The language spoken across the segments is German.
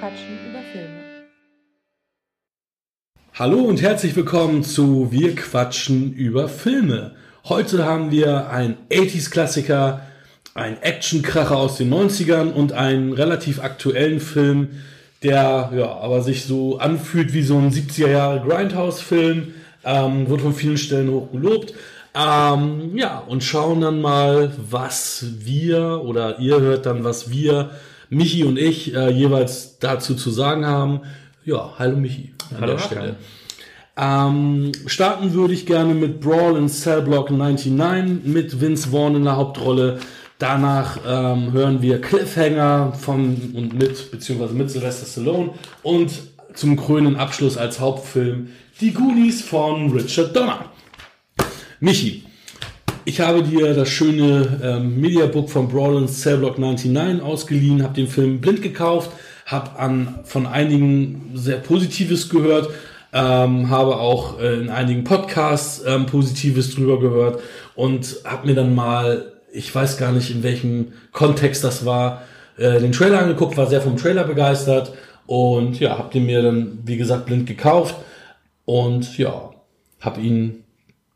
quatschen über Filme. Hallo und herzlich willkommen zu Wir quatschen über Filme. Heute haben wir einen 80s-Klassiker, einen Actionkracher aus den 90ern und einen relativ aktuellen Film, der ja, aber sich so anfühlt wie so ein 70er Jahre Grindhouse-Film. Ähm, wird von vielen Stellen hoch gelobt. Ähm, ja, und schauen dann mal, was wir oder ihr hört dann, was wir, Michi und ich, äh, jeweils dazu zu sagen haben. Ja, hallo Michi an Hallo, der Stelle. Ähm, starten würde ich gerne mit Brawl in Cell Block 99 mit Vince Vaughn in der Hauptrolle. Danach ähm, hören wir Cliffhanger von und mit, beziehungsweise mit Sylvester Stallone und zum krönenden Abschluss als Hauptfilm Die Goonies von Richard Donner. Michi, ich habe dir das schöne ähm, Mediabook von Brawl in Cell Block 99 ausgeliehen, habe den Film blind gekauft, habe an von einigen sehr Positives gehört, ähm, habe auch äh, in einigen Podcasts ähm, Positives drüber gehört und habe mir dann mal, ich weiß gar nicht in welchem Kontext das war, äh, den Trailer angeguckt, war sehr vom Trailer begeistert und ja, habe den mir dann wie gesagt blind gekauft und ja, habe ihn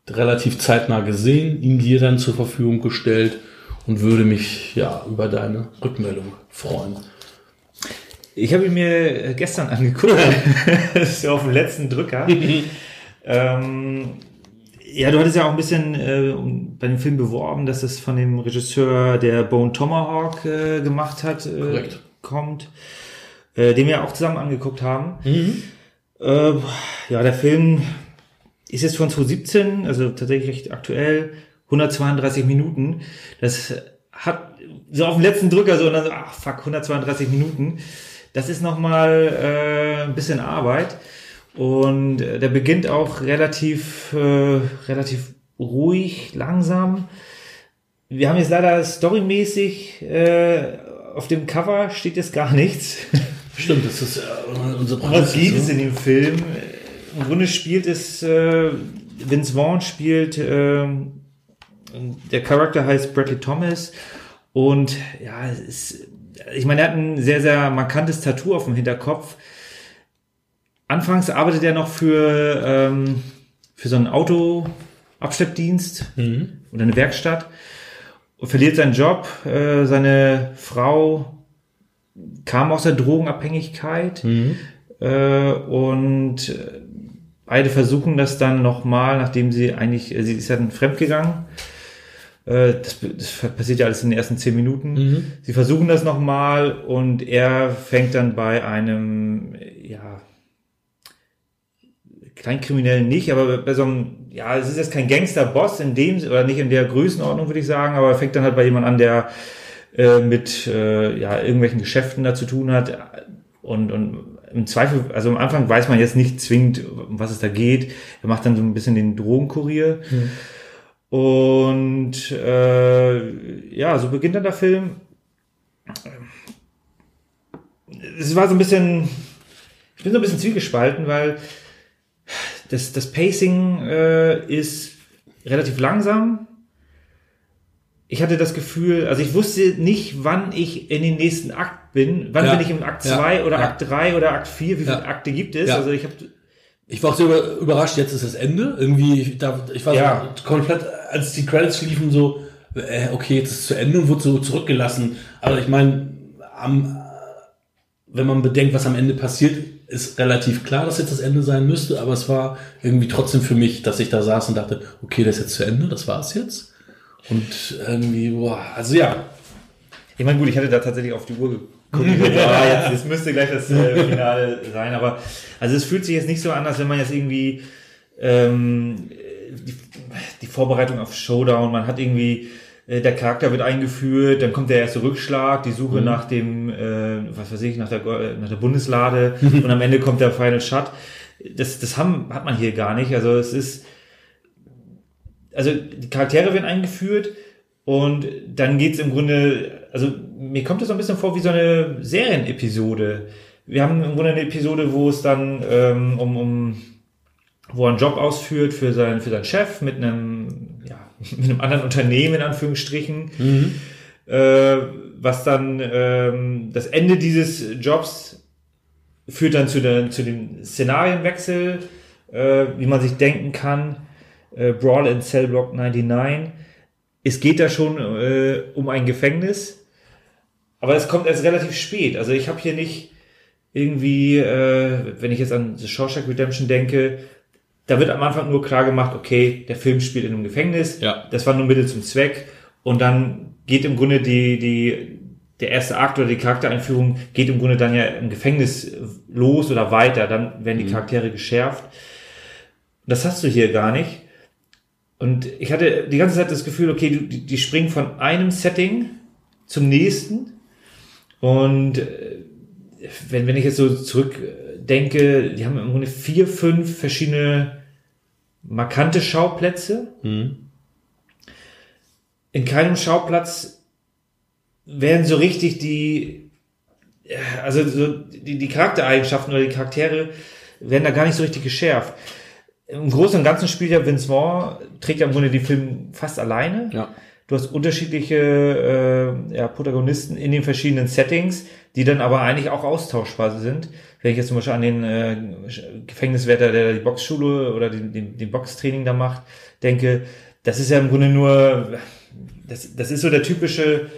relativ zeitnah gesehen, ihn dir dann zur Verfügung gestellt und würde mich ja über deine Rückmeldung freuen. Ich habe ihn mir gestern angeguckt. das ist ja auf dem letzten Drücker. ähm, ja, du hattest ja auch ein bisschen äh, bei dem Film beworben, dass es von dem Regisseur, der Bone Tomahawk äh, gemacht hat, äh, kommt. Äh, den wir auch zusammen angeguckt haben. Äh, ja, der Film ist jetzt von 2017, also tatsächlich recht aktuell, 132 Minuten. Das hat so auf dem letzten Drücker so und dann so, ach fuck, 132 Minuten. Das ist nochmal äh, ein bisschen Arbeit. Und äh, der beginnt auch relativ, äh, relativ ruhig, langsam. Wir haben jetzt leider storymäßig äh, auf dem Cover steht jetzt gar nichts. Stimmt, das ist äh, unsere Um was ne? es in dem Film? Im Grunde spielt es, äh, Vince Vaughn spielt, ähm, der Charakter heißt Bradley Thomas und ja, es ist, ich meine, er hat ein sehr, sehr markantes Tattoo auf dem Hinterkopf. Anfangs arbeitet er noch für, ähm, für so einen Autoabschleppdienst oder eine Werkstatt und verliert seinen Job. Äh, seine Frau kam aus der Drogenabhängigkeit äh, und äh, beide versuchen das dann nochmal, nachdem sie eigentlich, äh, sie ist ja dann fremdgegangen. Äh, das, das passiert ja alles in den ersten zehn Minuten. Sie versuchen das nochmal und er fängt dann bei einem, ja, Kleinkriminellen nicht, aber bei so einem, ja, es ist jetzt kein Gangster-Boss in dem, oder nicht in der Größenordnung, würde ich sagen, aber er fängt dann halt bei jemand an, der äh, mit äh, ja, irgendwelchen Geschäften da zu tun hat. Und, und im Zweifel, also am Anfang weiß man jetzt nicht zwingend, um was es da geht. Er macht dann so ein bisschen den Drogenkurier. Und äh, ja, so beginnt dann der Film. Es war so ein bisschen, ich bin so ein bisschen zwiegespalten, weil das, das Pacing äh, ist relativ langsam. Ich hatte das Gefühl, also ich wusste nicht, wann ich in den nächsten Akt bin. Wann Ja. bin ich im Akt Ja. 2 oder Ja. Akt 3 oder Akt 4? Wie viele Ja. Akte gibt es? Ja. Also ich habe Ich war auch sehr über- überrascht, jetzt ist das Ende. Irgendwie, da, ich war Ja. so komplett, als die Credits liefen, so, äh, okay, jetzt ist es zu Ende und wurde so zurückgelassen. Aber ich meine, wenn man bedenkt, was am Ende passiert, ist relativ klar, dass jetzt das Ende sein müsste, aber es war irgendwie trotzdem für mich, dass ich da saß und dachte, okay, das ist jetzt zu Ende, das war's jetzt. Und irgendwie, boah, also ja, Ich meine, gut, ich hatte da tatsächlich auf die Uhr geguckt. jetzt, jetzt müsste gleich das äh, Finale sein, aber also es fühlt sich jetzt nicht so an, als wenn man jetzt irgendwie ähm, die, die Vorbereitung auf Showdown, man hat irgendwie äh, der Charakter wird eingeführt, dann kommt der erste Rückschlag, die Suche nach dem, äh, was weiß ich, nach der, Go- nach der Bundeslade und am Ende kommt der Final Shot. Das, das haben, hat man hier gar nicht. Also es ist, also die Charaktere werden eingeführt und dann geht's im Grunde, also mir kommt das so ein bisschen vor wie so eine Serienepisode. Wir haben im Grunde eine Episode, wo es dann ähm, um, um wo er einen Job ausführt für seinen, für seinen Chef mit einem, ja, mit einem anderen Unternehmen in Anführungsstrichen, äh, was dann ähm, das Ende dieses Jobs führt dann zu, der, zu dem Szenarienwechsel, äh, wie man sich denken kann. Äh, Brawl in Cell Block 99. Es geht da schon äh, um ein Gefängnis, aber es kommt erst relativ spät. Also ich habe hier nicht irgendwie, äh, wenn ich jetzt an The Shawshank Redemption denke, da wird am Anfang nur klar gemacht, okay, der Film spielt in einem Gefängnis. Ja. Das war nur Mittel zum Zweck. Und dann geht im Grunde die, die, der erste Akt oder die Charaktereinführung geht im Grunde dann ja im Gefängnis los oder weiter. Dann werden die Charaktere geschärft. Das hast du hier gar nicht. Und ich hatte die ganze Zeit das Gefühl, okay, die, die springen von einem Setting zum nächsten. Und äh, wenn, wenn ich jetzt so zurückdenke, die haben im Grunde vier, fünf verschiedene markante Schauplätze. In keinem Schauplatz werden so richtig die, äh, also so die, die Charaktereigenschaften oder die Charaktere werden da gar nicht so richtig geschärft. Im Großen und Ganzen spielt ja Vince Vaughn, trägt ja im Grunde die Film fast alleine. Ja. Du hast unterschiedliche äh, ja, Protagonisten in den verschiedenen Settings, die dann aber eigentlich auch austauschbar sind. Wenn ich jetzt zum Beispiel an den äh, Gefängniswärter, der die Boxschule oder den, den, den Boxtraining da macht, denke, das ist ja im Grunde nur, das, das ist so der typische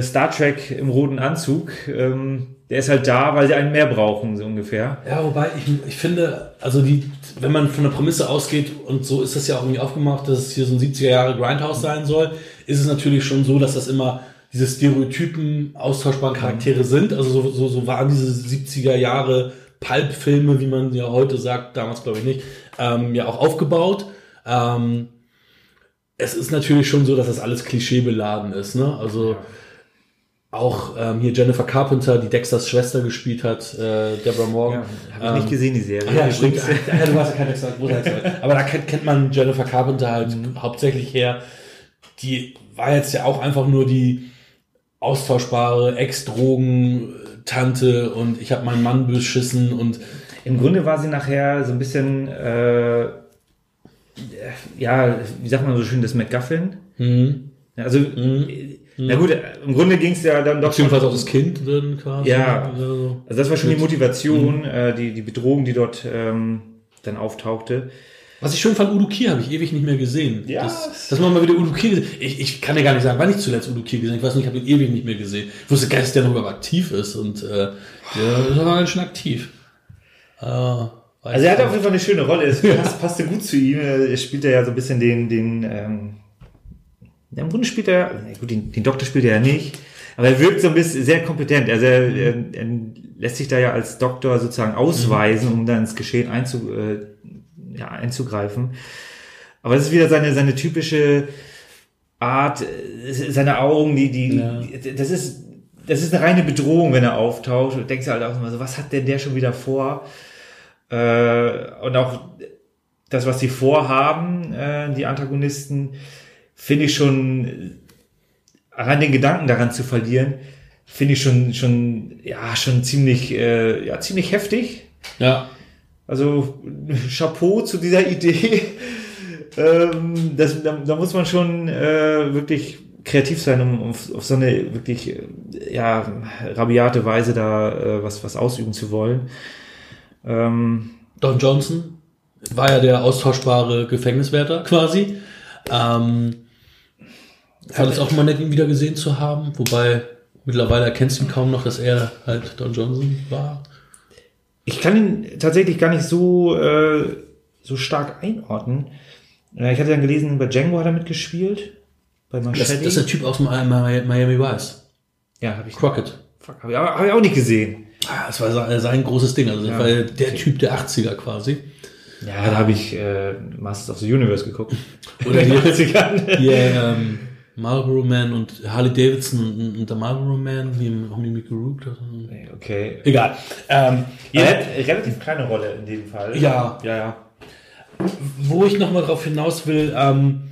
Star Trek im roten Anzug. Ähm, der ist halt da, weil sie einen mehr brauchen, so ungefähr. Ja, wobei ich, ich finde, also die, wenn man von der Prämisse ausgeht, und so ist das ja auch irgendwie aufgemacht, dass es hier so ein 70er Jahre Grindhouse sein soll, ist es natürlich schon so, dass das immer diese Stereotypen austauschbaren Charaktere sind. Also so, so, so waren diese 70er Jahre Pulp-Filme, wie man ja heute sagt, damals glaube ich nicht, ähm, ja auch aufgebaut. Ähm, es ist natürlich schon so, dass das alles klischeebeladen ist, ne? Also auch ähm, hier Jennifer Carpenter, die Dexters Schwester gespielt hat, äh, Deborah Morgan. Habe ich nicht gesehen, die Serie. Ah, ja, stimmt. Ja, du warst ja kein Dexter. Aber da kennt, kennt man Jennifer Carpenter halt hauptsächlich her. Die war jetzt ja auch einfach nur die austauschbare Ex-Drogen-Tante und ich habe meinen Mann beschissen und Im Grunde war sie nachher so ein bisschen, äh, ja, wie sagt man so schön, das MacGuffin. mhm. Also, äh, na gut, im Grunde ging es ja dann doch schon, beziehungsweise auch das Kind drin quasi. Ja. Also, also das war schon die Mit- Motivation, äh, die, die Bedrohung, die dort ähm, dann auftauchte. Was ich schon fand, Udo Kier habe ich ewig nicht mehr gesehen. Ja. Das, dass man mal wieder Udo Kier gesehen ich, ich kann ja gar nicht sagen, wann ich zuletzt Udo Kier gesehen habe. Ich weiß nicht, ich habe ihn ewig nicht mehr gesehen. Ich wusste gar nicht, dass der noch überhaupt aktiv ist und äh, der ist aber ganz schön aktiv. Äh, Also er hat auf jeden Fall eine schöne Rolle. Es passt, passte gut zu ihm. Er spielt ja so ein bisschen den, den ähm, im Grunde spielt er, gut, den, den Doktor spielt er ja nicht, aber er wirkt so ein bisschen sehr kompetent. Also er, er, er lässt sich da ja als Doktor sozusagen ausweisen, um dann ins Geschehen einzu, äh, ja, einzugreifen. Aber das ist wieder seine, seine typische Art, äh, seine Augen, die, die, Ja. das ist, das ist eine reine Bedrohung, wenn er auftaucht. Du denkst halt auch immer so, was hat denn der schon wieder vor? Äh, und auch das, was sie vorhaben, äh, die Antagonisten, finde ich schon, allein den Gedanken daran zu verlieren, finde ich schon, schon, ja, schon ziemlich, äh, ja, ziemlich heftig. Ja. Also Chapeau zu dieser Idee. ähm, das, da, da muss man schon äh, wirklich kreativ sein, um auf, auf so eine wirklich äh, ja rabiate Weise da äh, was was ausüben zu wollen. Ähm, Don Johnson war ja der austauschbare Gefängniswärter quasi. Ähm, fand es auch mal nett, ihn wieder gesehen zu haben. Wobei mittlerweile erkennst du ihn kaum noch, dass er halt Don Johnson war. ich kann ihn tatsächlich gar nicht so äh, so stark einordnen. Äh, Ich hatte dann gelesen, bei Django hat er mitgespielt. Bei Das, Machete. das ist der Typ aus Mi- Mi- Miami Vice. ja, habe ich, Crockett. fuck, hab ich, hab ich auch nicht gesehen. Ah, Das war sein, großes Ding. Also das Ja. war der Typ der 80er quasi. Ja, da habe ich äh, Masters of the Universe geguckt. Oder die, 80ern. hier, ähm, Marlboro Man und Harley Davidson und, und der Marlboro Man, wie im Homie Mickey Rook. Okay. Egal. Ähm, Er hat eine relativ kleine Rolle in dem Fall. Ja, ja, ja. Wo ich nochmal drauf hinaus will, ähm,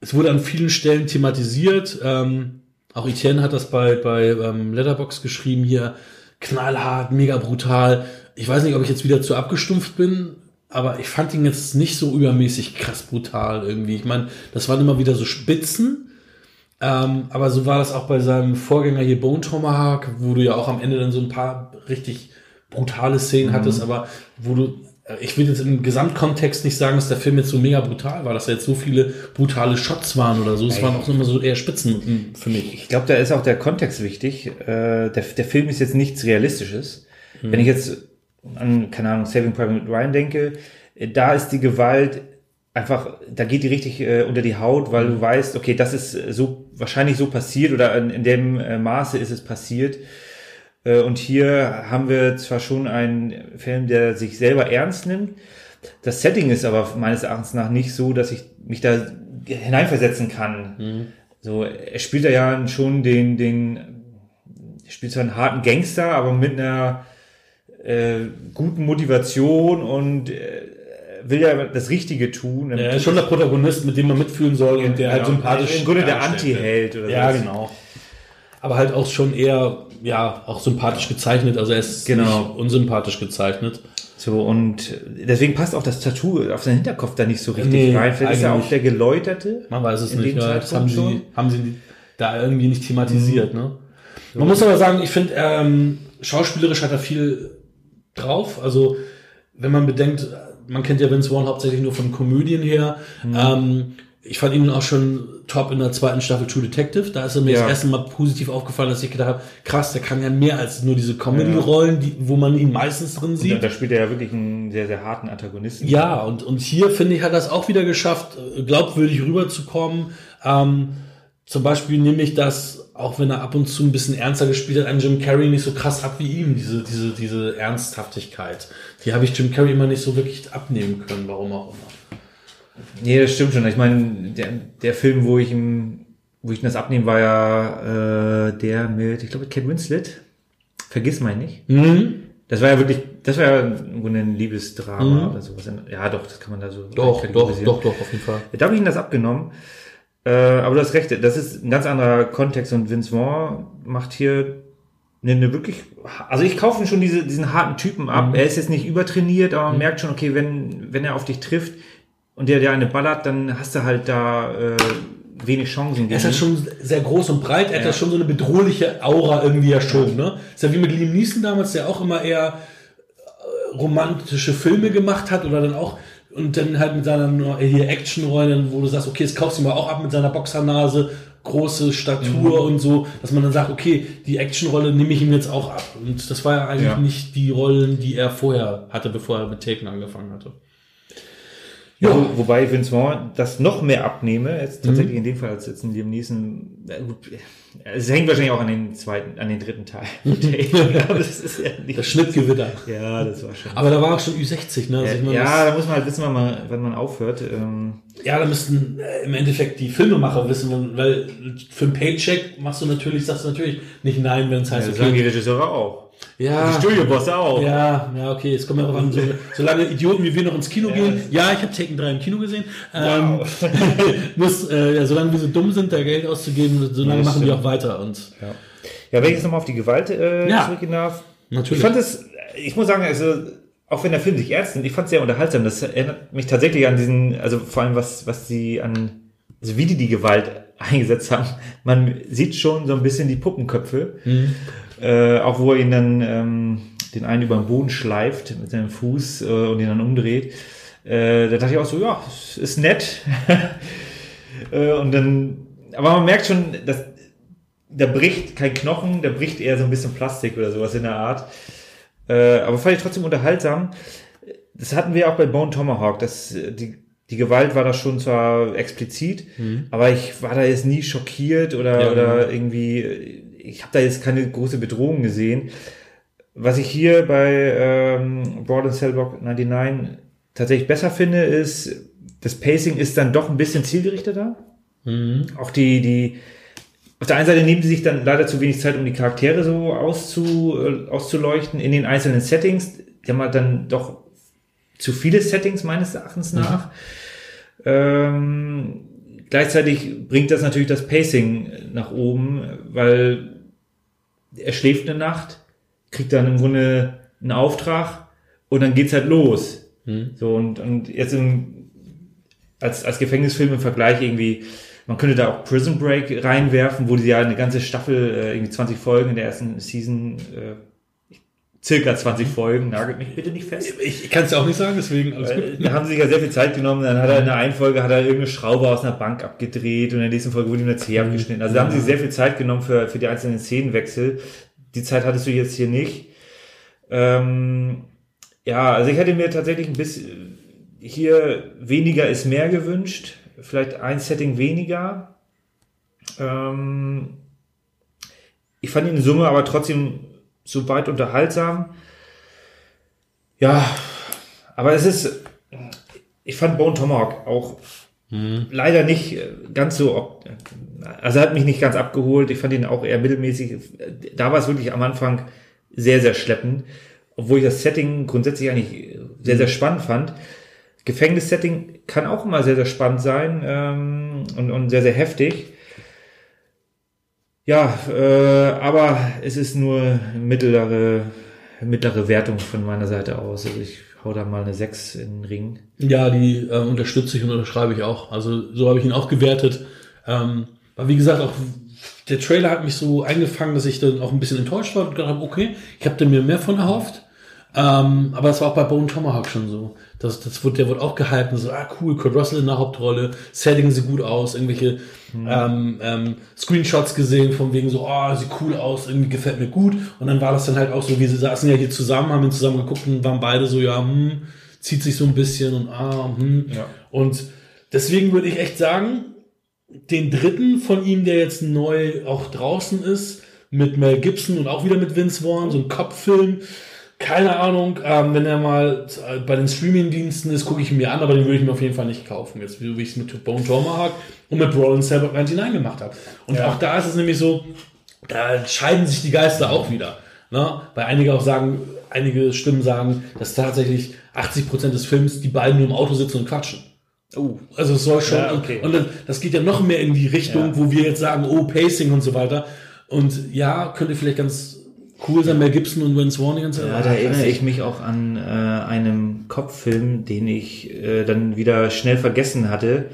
es wurde an vielen Stellen thematisiert. Ähm, auch Etienne hat das bei, bei ähm, Letterbox geschrieben hier. Knallhart, mega brutal. Ich weiß nicht, ob ich jetzt wieder zu abgestumpft bin, aber ich fand ihn jetzt nicht so übermäßig krass brutal irgendwie. Ich meine, das waren immer wieder so Spitzen. Ähm, aber so war das auch bei seinem Vorgänger hier Bone Tomahawk, wo du ja auch am Ende dann so ein paar richtig brutale Szenen hattest, aber wo du, äh, ich will jetzt im Gesamtkontext nicht sagen, dass der Film jetzt so mega brutal war, dass da jetzt so viele brutale Shots waren oder so. Es waren auch immer so eher Spitzen für mich. Ich glaube, da ist auch der Kontext wichtig. Äh, der, der Film ist jetzt nichts Realistisches. Wenn ich jetzt an, keine Ahnung, Saving Private Ryan denke, äh, da ist die Gewalt einfach, da geht die richtig äh, unter die Haut, weil du weißt, okay, das ist äh, so wahrscheinlich so passiert oder in, in dem äh, Maße ist es passiert. Äh, und hier haben wir zwar schon einen Film, der sich selber ernst nimmt. Das Setting ist aber meines Erachtens nach nicht so, dass ich mich da hineinversetzen kann. So, er spielt da ja schon den, den, spielt zwar einen harten Gangster, aber mit einer äh, guten Motivation und äh, will ja das Richtige tun. Er ist schon der Protagonist, mit dem man mitfühlen soll und der halt Genau. sympathisch Im Grunde der. Anti-Held oder Ja, so. genau. Aber halt auch schon eher, ja, auch sympathisch gezeichnet. Also er ist Genau. unsympathisch gezeichnet. So, und deswegen passt auch das Tattoo auf seinen Hinterkopf da nicht so richtig Nee, rein. Vielleicht ist er auch der Geläuterte. Man weiß es nicht. Ja, das haben sie, haben sie da irgendwie nicht thematisiert. Ne? Man muss aber sagen, ich finde, ähm, schauspielerisch hat er viel drauf. Also, wenn man bedenkt, man kennt ja Vince Vaughn hauptsächlich nur von Komödien her. Ähm, ich fand ihn auch schon top in der zweiten Staffel True Detective. Da ist er mir Ja. das erste Mal positiv aufgefallen, dass ich gedacht habe, krass, der kann ja mehr als nur diese Comedy-Rollen, die, wo man ihn meistens drin Da, sieht. da spielt er ja wirklich einen sehr, sehr harten Antagonisten. Ja, und, und hier finde ich, hat er es auch wieder geschafft, glaubwürdig rüberzukommen. Ähm, zum Beispiel nehme ich das, auch wenn er ab und zu ein bisschen ernster gespielt hat, an Jim Carrey nicht so krass ab wie ihm, diese, diese, diese Ernsthaftigkeit. Die habe ich Jim Carrey immer nicht so wirklich abnehmen können, warum auch immer. Nee, das stimmt schon. Ich meine, der, der Film, wo ich ihm, wo ich ihm das abnehme, war ja äh, der mit, ich glaube, mit Kate Winslet. Vergiss mal nicht. Mhm. Das war ja wirklich, das war ja im Grunde ein Liebesdrama oder sowas. Ja, doch, das kann man da so Doch, doch, doch, doch, auf jeden Fall. Da habe ich ihm das abgenommen. Äh, aber du hast recht, das ist ein ganz anderer Kontext und Vince Vaughn macht hier eine, eine wirklich, also ich kaufe schon diese, diesen harten Typen ab. Er ist jetzt nicht übertrainiert, aber man merkt schon, okay, wenn, wenn er auf dich trifft und der dir eine ballert, dann hast du halt da äh, wenig Chancen. Er ist halt schon sehr groß und breit, er hat ja schon so eine bedrohliche Aura irgendwie ja schon, ne? Ist ja wie mit Liam Neeson damals, der auch immer eher äh, romantische Filme gemacht hat oder dann auch und dann halt mit seiner hier Actionrollen, wo du sagst, okay, jetzt kaufst du mal auch ab mit seiner Boxernase, große Statur und so, dass man dann sagt, okay, die Actionrolle nehme ich ihm jetzt auch ab. Und das war ja eigentlich Ja. nicht die Rollen, die er vorher hatte, bevor er mit Taken angefangen hatte. Ja. Wo, wobei Vince Vaughn das noch mehr abnehme, jetzt tatsächlich in dem Fall als jetzt ein Liam Neeson. Ja, gut, es hängt wahrscheinlich auch an den zweiten, an den dritten Teil. Aber das ist ja nicht. Das Schnittgewitter. Ja, das war schon. Aber da war auch schon Ü60, ne? Also meine, ja, da muss man halt wissen, wann man, wann man aufhört. Ähm, Ja, da müssten äh, im Endeffekt die Filmemacher wissen, weil für ein Paycheck machst du natürlich, sagst du natürlich nicht nein, wenn es heißt, das sagen die okay. Regisseure auch. Ja, Die Studiobosse auch. ja, ja, okay, es kommt ja auch an, so, solange Idioten wie wir noch ins Kino gehen. Ja, ich habe Taken 3 im Kino gesehen. Ähm, muss, äh, ja, solange wir so dumm sind, da Geld auszugeben, solange Ja, machen wir auch weiter. Und Ja, wenn ich jetzt nochmal auf die Gewalt äh, Ja. zurückgehen darf. Natürlich. Ich fand es, ich muss sagen, also, auch wenn der Film sich ernst nimmt, ich fand es sehr unterhaltsam. Das erinnert mich tatsächlich an diesen, also vor allem was, was sie an, also wie die die Gewalt eingesetzt haben. Man sieht schon so ein bisschen die Puppenköpfe. Äh, auch wo er ihn dann ähm, den einen über den Boden schleift mit seinem Fuß äh, und ihn dann umdreht. Äh, da dachte ich auch so, ja, ist nett. äh, und dann, aber man merkt schon, dass da bricht kein Knochen, da bricht eher so ein bisschen Plastik oder sowas in der Art. Äh, aber fand ich trotzdem unterhaltsam. Das hatten wir auch bei Bone Tomahawk. Das, äh, die, die Gewalt war da schon zwar explizit, aber ich war da jetzt nie schockiert oder, Ja, oder irgendwie, äh, ich habe da jetzt keine große Bedrohung gesehen. Was ich hier bei ähm, Broad and Cellblock 99 tatsächlich besser finde, ist, das Pacing ist dann doch ein bisschen zielgerichteter. Auch die, die, auf der einen Seite nehmen sie sich dann leider zu wenig Zeit, um die Charaktere so auszu, äh, auszuleuchten in den einzelnen Settings. Die haben halt dann doch zu viele Settings meines Erachtens nach. Ähm, gleichzeitig bringt das natürlich das Pacing nach oben, weil er schläft eine Nacht, kriegt dann im Grunde einen Auftrag und dann geht's halt los. So und, und jetzt im, als, als Gefängnisfilm im Vergleich irgendwie, man könnte da auch Prison Break reinwerfen, wo die ja eine ganze Staffel, äh, irgendwie 20 Folgen in der ersten Season äh, circa 20 Folgen, nagelt mich bitte nicht fest. Ich, ich kann es ja auch nicht sagen, deswegen alles gut. Da haben sie sich ja sehr viel Zeit genommen. Dann hat er in der einen Folge hat er irgendeine Schraube aus einer Bank abgedreht und in der nächsten Folge wurde ihm der Zeh abgeschnitten. Also da haben sie sehr viel Zeit genommen für, für die einzelnen Szenenwechsel. Die Zeit hattest du jetzt hier nicht. Ähm, ja, also ich hätte mir tatsächlich ein bisschen hier weniger ist mehr gewünscht. Vielleicht ein Setting weniger. Ähm, ich fand ihn in Summe aber trotzdem so weit unterhaltsam. Ja, aber es ist, ich fand Bone Tomahawk auch mhm. leider nicht ganz so, also er hat mich nicht ganz abgeholt. Ich fand ihn auch eher mittelmäßig. Da war es wirklich am Anfang sehr, sehr schleppend, obwohl ich das Setting grundsätzlich eigentlich sehr, sehr spannend fand. Gefängnissetting kann auch immer sehr, sehr spannend sein ähm, und, und sehr, sehr heftig. Ja, äh, aber es ist nur mittlere, mittlere Wertung von meiner Seite aus. Also ich hau da mal eine 6 in den Ring. Ja, die äh, unterstütze ich und unterschreibe ich auch. Also so habe ich ihn auch gewertet. Ähm, aber wie gesagt, auch der Trailer hat mich so eingefangen, dass ich dann auch ein bisschen enttäuscht war und gedacht habe, okay, ich habe da mir mehr von erhofft. Ähm, aber das war auch bei Bone Tomahawk schon so. Das, das wurde, der wurde auch gehalten, so, ah cool, Kurt Russell in der Hauptrolle, Setting sieht gut aus, irgendwelche mhm. ähm, ähm, Screenshots gesehen, von wegen so, oh, sieht cool aus, irgendwie gefällt mir gut. Und dann war das dann halt auch so, wir saßen ja hier zusammen, haben ihn zusammen geguckt und waren beide so, ja, hm, zieht sich so ein bisschen und ah, hm. Ja. Und deswegen würde ich echt sagen, den dritten von ihm, der jetzt neu auch draußen ist, mit Mel Gibson und auch wieder mit Vince Vaughn, so ein Kopffilm, keine Ahnung, ähm, wenn er mal bei den Streaming-Diensten ist, gucke ich ihn mir an, aber den würde ich mir auf jeden Fall nicht kaufen. Jetzt, wie ich es mit Bone Tomahawk und mit Brawl Cyber 99 gemacht habe. Und ja. auch da ist es nämlich so, da scheiden sich die Geister auch wieder. Ne? Weil einige auch sagen, einige Stimmen sagen, dass tatsächlich 80% des Films die beiden nur im Auto sitzen und quatschen. Oh. Also es soll schon. Ja, okay. Und dann, das geht ja noch mehr in die Richtung, ja. wo wir jetzt sagen, oh, Pacing und so weiter. Und ja, könnte vielleicht ganz cool sein Mel Gibson und Vince Vaughn die ganze Zeit. Ja, da erinnere ich mich auch an äh, einem Kopffilm, den ich äh, dann wieder schnell vergessen hatte,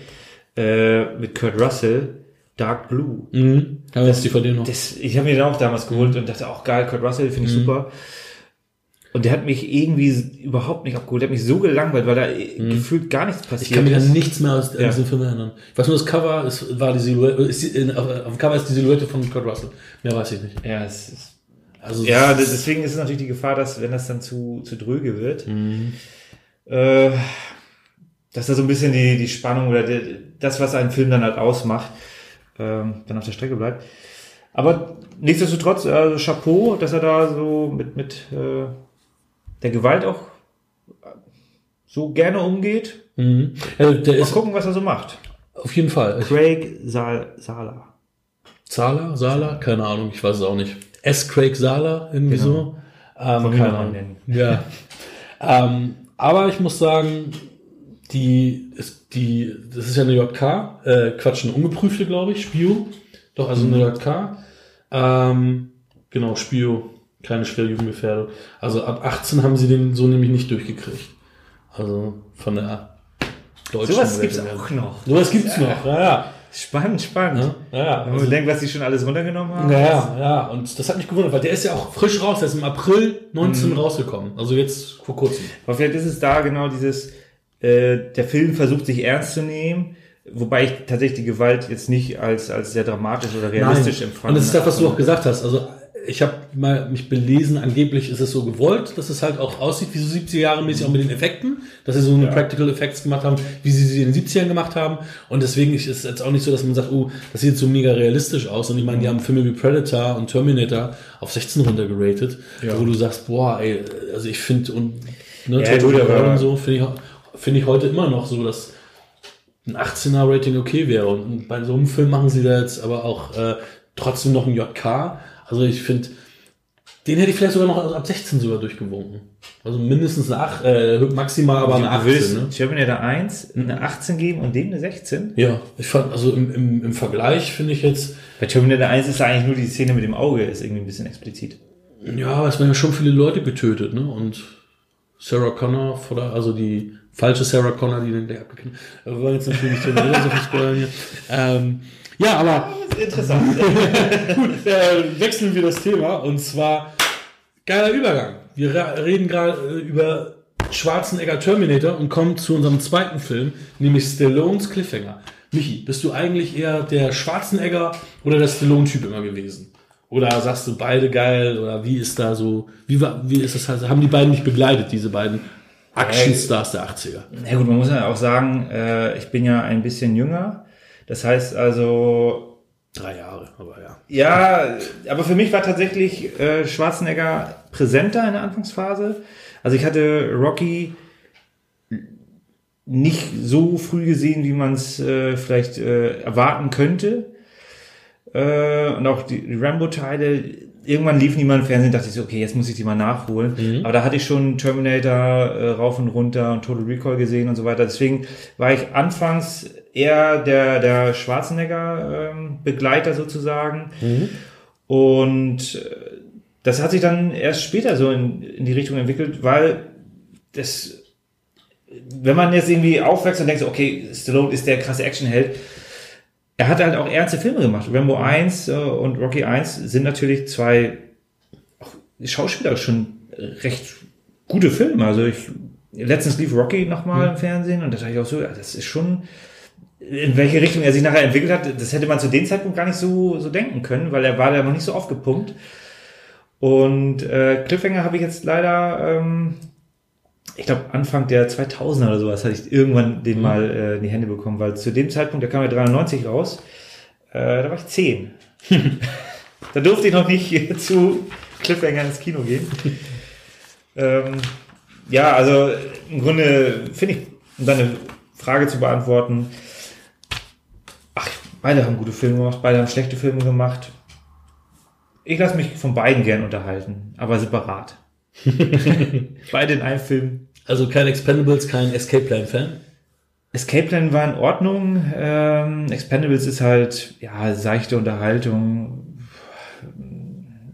äh, mit Kurt Russell. Dark Blue. Mhm. Ja, das ist die von dir noch. Das, ich habe mir den auch damals geholt mhm. und dachte auch geil, Kurt Russell finde ich mhm. super. Und der hat mich irgendwie überhaupt nicht abgeholt. Der hat mich so gelangweilt, weil da mhm. gefühlt gar nichts passiert Ich kann mich an nichts mehr aus ja. diesem Film erinnern. Ich weiß nur, das Cover ist, war die Silhouette, ist auf, auf, dem Cover ist die Silhouette von Kurt Russell. Mehr weiß ich nicht. Ja, es ist also ja, deswegen ist es natürlich die Gefahr, dass wenn das dann zu, zu dröge wird, mhm. äh, dass da so ein bisschen die, die Spannung oder die, das, was einen Film dann halt ausmacht, ähm, dann auf der Strecke bleibt. Aber nichtsdestotrotz, also Chapeau, dass er da so mit, mit äh, der Gewalt auch so gerne umgeht. Mhm. Also der Mal ist gucken, was er so macht. Auf jeden Fall. Craig Sal Sala. Sala? Sala? Keine Ahnung, ich weiß es auch nicht. S. Craig Sala, irgendwie genau. so. Ähm, keine Ahnung. Ja. ähm, aber ich muss sagen, die, ist, die, das ist ja eine JK, äh, Quatsch, eine ungeprüfte, glaube ich, Spio. Doch, also eine mhm. JK. Ähm, genau, Spio, keine schwere Jugendgefährdung. Also ab 18 haben sie den so nämlich nicht durchgekriegt. Also von der deutschen Sowas gibt's auch noch. Sowas gibt's noch, ja, ja. Spannend, spannend. Ja, ja. Wenn man also, denkt, was die schon alles runtergenommen haben. Ja, ja, ja. Und das hat mich gewundert, weil der ist ja auch frisch raus. Der ist im April 19 mhm. rausgekommen. Also jetzt vor kurzem. Aber vielleicht ist es da genau dieses, äh, der Film versucht sich ernst zu nehmen. Wobei ich tatsächlich die Gewalt jetzt nicht als, als sehr dramatisch oder realistisch Nein. empfand. Und das ist das, was du auch gesagt hast. Also ich habe mal mich belesen, angeblich ist es so gewollt, dass es halt auch aussieht wie so 70er Jahre mäßig, auch mit den Effekten, dass sie so eine ja. Practical Effects gemacht haben, wie sie sie in den 70ern gemacht haben. Und deswegen ist es jetzt auch nicht so, dass man sagt, oh, das sieht so mega realistisch aus. Und ich meine, die haben Filme wie Predator und Terminator auf 16 runtergeratet, ja. wo du sagst, boah, ey, also ich finde und ne, ja, gut, und so finde ich, finde ich heute immer noch so, dass ein 18er Rating okay wäre. Und bei so einem Film machen sie da jetzt aber auch äh, trotzdem noch ein JK also ich finde, den hätte ich vielleicht sogar noch ab 16 sogar durchgewunken. Also mindestens eine 8, äh, maximal aber eine 18. Willst, ne? Terminator 1 eine 18 geben und dem eine 16? Ja, ich fand, also im, im, im Vergleich finde ich jetzt. Bei Terminator 1 ist eigentlich nur die Szene mit dem Auge, ist irgendwie ein bisschen explizit. Ja, aber es werden ja schon viele Leute getötet, ne? Und Sarah Connor, also die falsche Sarah Connor, die den abgeknallt. Wir wollen jetzt natürlich nicht so viel spoilern hier. Ähm, ja, aber. Interessant. Gut, äh, wechseln wir das Thema. Und zwar Geiler Übergang. Wir reden gerade äh, über Schwarzenegger Terminator und kommen zu unserem zweiten Film, nämlich Stallones Cliffhanger. Michi, bist du eigentlich eher der Schwarzenegger oder der Stallone-Typ immer gewesen? Oder sagst du beide geil? Oder wie ist da so, wie, war, wie ist das, also haben die beiden nicht begleitet, diese beiden Actionstars der 80er? Na gut, man muss ja auch sagen, äh, ich bin ja ein bisschen jünger. Das heißt also, Drei Jahre, aber ja. Ja, aber für mich war tatsächlich äh, Schwarzenegger präsenter in der Anfangsphase. Also ich hatte Rocky nicht so früh gesehen, wie man es äh, vielleicht äh, erwarten könnte. Äh, und auch die, die Rambo-Teile, irgendwann liefen die mal im Fernsehen, dachte ich so, okay, jetzt muss ich die mal nachholen. Mhm. Aber da hatte ich schon Terminator äh, rauf und runter und Total Recall gesehen und so weiter. Deswegen war ich anfangs eher der, der Schwarzenegger-Begleiter ähm, sozusagen. Mhm. Und äh, das hat sich dann erst später so in, in die Richtung entwickelt, weil das, wenn man jetzt irgendwie aufwächst und denkt, so, okay, Stallone ist der krasse Actionheld, er hat halt auch ernste Filme gemacht. Rambo 1 äh, und Rocky 1 sind natürlich zwei Schauspieler schon recht gute Filme. Also ich, letztens lief Rocky nochmal mhm. im Fernsehen und da dachte ich auch so, ja, das ist schon, in welche Richtung er sich nachher entwickelt hat, das hätte man zu dem Zeitpunkt gar nicht so, so denken können, weil er war da noch nicht so aufgepumpt. Und äh, Cliffhanger habe ich jetzt leider, ähm, ich glaube Anfang der 2000er oder sowas, hatte ich irgendwann den mhm. mal äh, in die Hände bekommen, weil zu dem Zeitpunkt, der kam ja 93 raus, äh, da war ich 10. da durfte ich noch nicht zu Cliffhanger ins Kino gehen. ähm, ja, also im Grunde finde ich, um deine Frage zu beantworten, Beide haben gute Filme gemacht, beide haben schlechte Filme gemacht. Ich lasse mich von beiden gern unterhalten, aber separat. beide in einem Film. Also kein Expendables, kein Escape Plan Fan? Escape Plan war in Ordnung. Ähm, Expendables ist halt, ja, seichte Unterhaltung.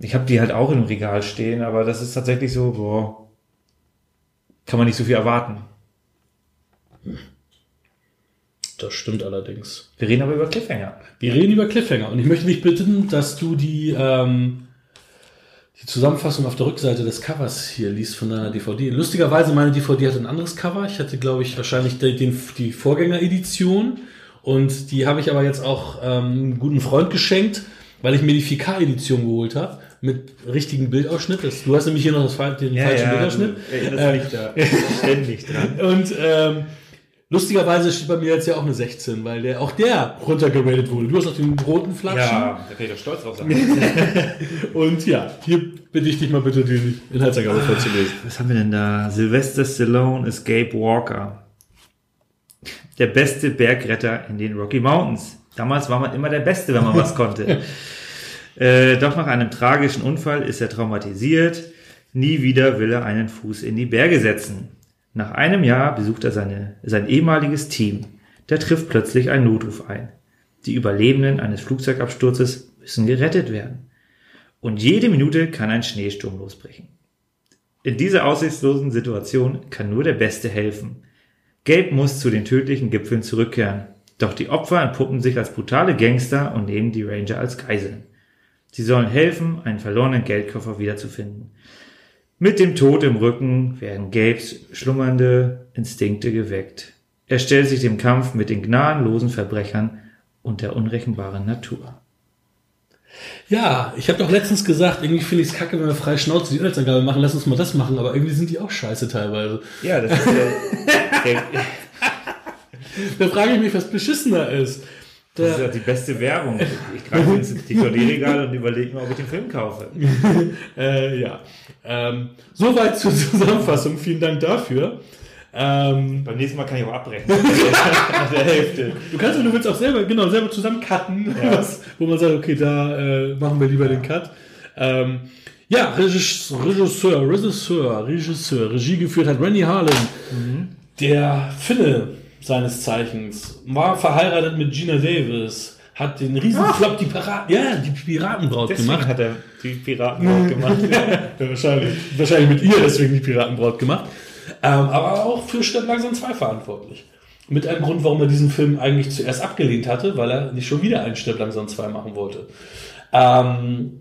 Ich habe die halt auch im Regal stehen, aber das ist tatsächlich so, boah, kann man nicht so viel erwarten. Das stimmt allerdings. Wir reden aber über Cliffhanger. Wir reden über Cliffhanger. Und ich möchte dich bitten, dass du die, ähm, die Zusammenfassung auf der Rückseite des Covers hier liest von deiner DVD. Lustigerweise, meine DVD hat ein anderes Cover. Ich hatte, glaube ich, wahrscheinlich die, die, Vorgängeredition. Und die habe ich aber jetzt auch ähm, einem guten Freund geschenkt, weil ich mir die 4K-Edition geholt habe mit richtigen Bildausschnitt. du hast nämlich hier noch das, den ja, falschen ja, Bildausschnitt. Erinnerst mich da ständig dran. Und ähm, Lustigerweise steht bei mir jetzt ja auch eine 16, weil der, auch der runtergeratet wurde. Du hast auch den roten Flatschen. Ja, da kann ich doch stolz drauf sein. Und ja, hier bitte ich dich mal bitte, die Inhaltsangabe vorzulesen. Was haben wir denn da? Sylvester Stallone ist Gabe Walker. Der beste Bergretter in den Rocky Mountains. Damals war man immer der Beste, wenn man was konnte. äh, doch nach einem tragischen Unfall ist er traumatisiert. Nie wieder will er einen Fuß in die Berge setzen. Nach einem Jahr besucht er seine, sein ehemaliges Team. Der trifft plötzlich einen Notruf ein. Die Überlebenden eines Flugzeugabsturzes müssen gerettet werden. Und jede Minute kann ein Schneesturm losbrechen. In dieser aussichtslosen Situation kann nur der Beste helfen. Gabe muss zu den tödlichen Gipfeln zurückkehren. Doch die Opfer entpuppen sich als brutale Gangster und nehmen die Ranger als Geiseln. Sie sollen helfen, einen verlorenen Geldkoffer wiederzufinden. Mit dem Tod im Rücken werden Gabes schlummernde Instinkte geweckt. Er stellt sich dem Kampf mit den gnadenlosen Verbrechern und der unrechenbaren Natur. Ja, ich habe doch letztens gesagt, irgendwie finde ich es kacke, wenn wir freie Schnauze die Inhaltsangabe machen, lass uns mal das machen, aber irgendwie sind die auch scheiße teilweise. Ja, das ist der Da frage ich mich, was beschissener ist. Das ist ja die beste Werbung. Ich greife ins DVD-Regal und überlege mir, ob ich den Film kaufe. äh, ja. Ähm, soweit zur Zusammenfassung. Vielen Dank dafür. Ähm, Beim nächsten Mal kann ich auch abbrechen. An der Hälfte. Du kannst und du willst auch selber, genau, selber zusammen cutten, ja. was, wo man sagt, okay, da äh, machen wir lieber den Cut. Ähm, ja, Regisseur, Regisseur, Regisseur, Regisseur, Regie geführt hat Randy Harlan, mhm. der Finne seines Zeichens, war verheiratet mit Gina Davis, hat den Riesenflop, die Piraten, ja, die Piratenbraut deswegen gemacht. hat er die Piratenbraut gemacht. ja, wahrscheinlich, wahrscheinlich mit ihr deswegen die Piratenbraut gemacht. Ähm, aber auch für Stadt langsam 2 verantwortlich. Mit einem Grund, warum er diesen Film eigentlich zuerst abgelehnt hatte, weil er nicht schon wieder einen Stadt langsam 2 machen wollte. Ähm,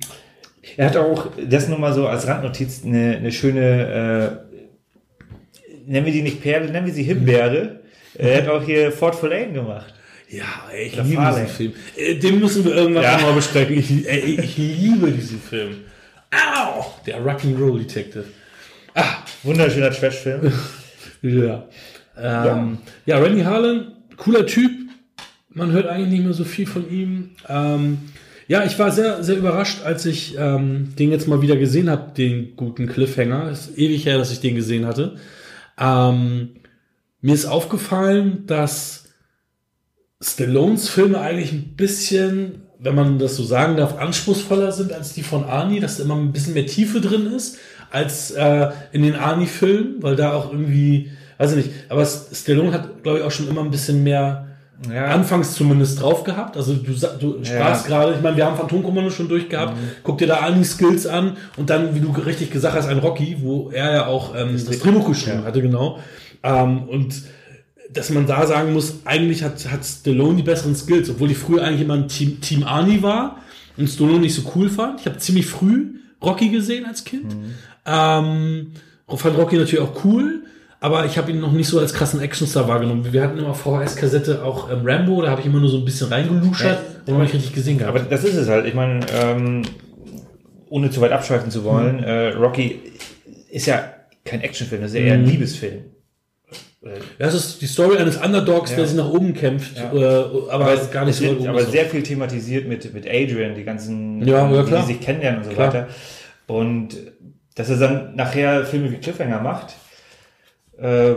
Er hat auch, das nur mal so als Randnotiz, eine, eine schöne, äh, nennen wir die nicht Perle, nennen wir sie Himbeere. Er hat auch hier Fort Verlaine gemacht. Ja, ey, ich Der liebe Farley. diesen Film. Äh, Den müssen wir irgendwann Ja. mal besprechen. Ich, ey, ich liebe diesen Film. Au! Der Rock'n'Roll Detective. Wunderschöner Trash-Film. Ja. Ähm, ja. Randy Harlan, cooler Typ. Man hört eigentlich nicht mehr so viel von ihm. Ähm, ja, ich war sehr, sehr überrascht, als ich ähm, den jetzt mal wieder gesehen habe, den guten Cliffhanger. Ist ewig her, dass ich den gesehen hatte. Ähm, mir ist aufgefallen, dass Stallones Filme eigentlich ein bisschen, wenn man das so sagen darf, anspruchsvoller sind als die von Arnie, dass da immer ein bisschen mehr Tiefe drin ist als äh, in den Arnie-Filmen, weil da auch irgendwie, weiß ich nicht, aber Stallone hat, glaube ich, auch schon immer ein bisschen mehr Ja. anfangs zumindest drauf gehabt. Also du, du sprachst gerade, ich meine, wir haben Phantomkommando schon durchgehabt, guck dir da Arnie Skills an und dann, wie du richtig gesagt hast, ein Rocky, wo er ja auch ähm, das, Drehbuch geschrieben Ja. hatte, genau. Ähm, und dass man da sagen muss, eigentlich hat, hat Stallone die besseren Skills, obwohl ich früher eigentlich immer ein Team, Team Arnie war und Stallone nicht so cool fand. Ich habe ziemlich früh Rocky gesehen als Kind. Ähm, fand Rocky natürlich auch cool, aber ich habe ihn noch nicht so als krassen Actionstar wahrgenommen. Wir hatten immer VHS-Kassette auch ähm, Rambo, da habe ich immer nur so ein bisschen reingeluschert und noch nicht richtig gesehen gehabt. Aber das ist es halt. Ich meine, ähm, ohne zu weit abschweifen zu wollen, äh, Rocky ist ja kein Actionfilm, das ist ja eher ein Liebesfilm. Ja, das ist die Story eines Underdogs, Ja. der sich nach oben kämpft, Ja. äh, aber, gar nicht es so weit oben aber ist. sehr viel thematisiert mit, mit Adrian, die ganzen, Ja, ja, die sich kennenlernen und so Klar. weiter. Und dass er dann nachher Filme wie Cliffhanger macht, äh,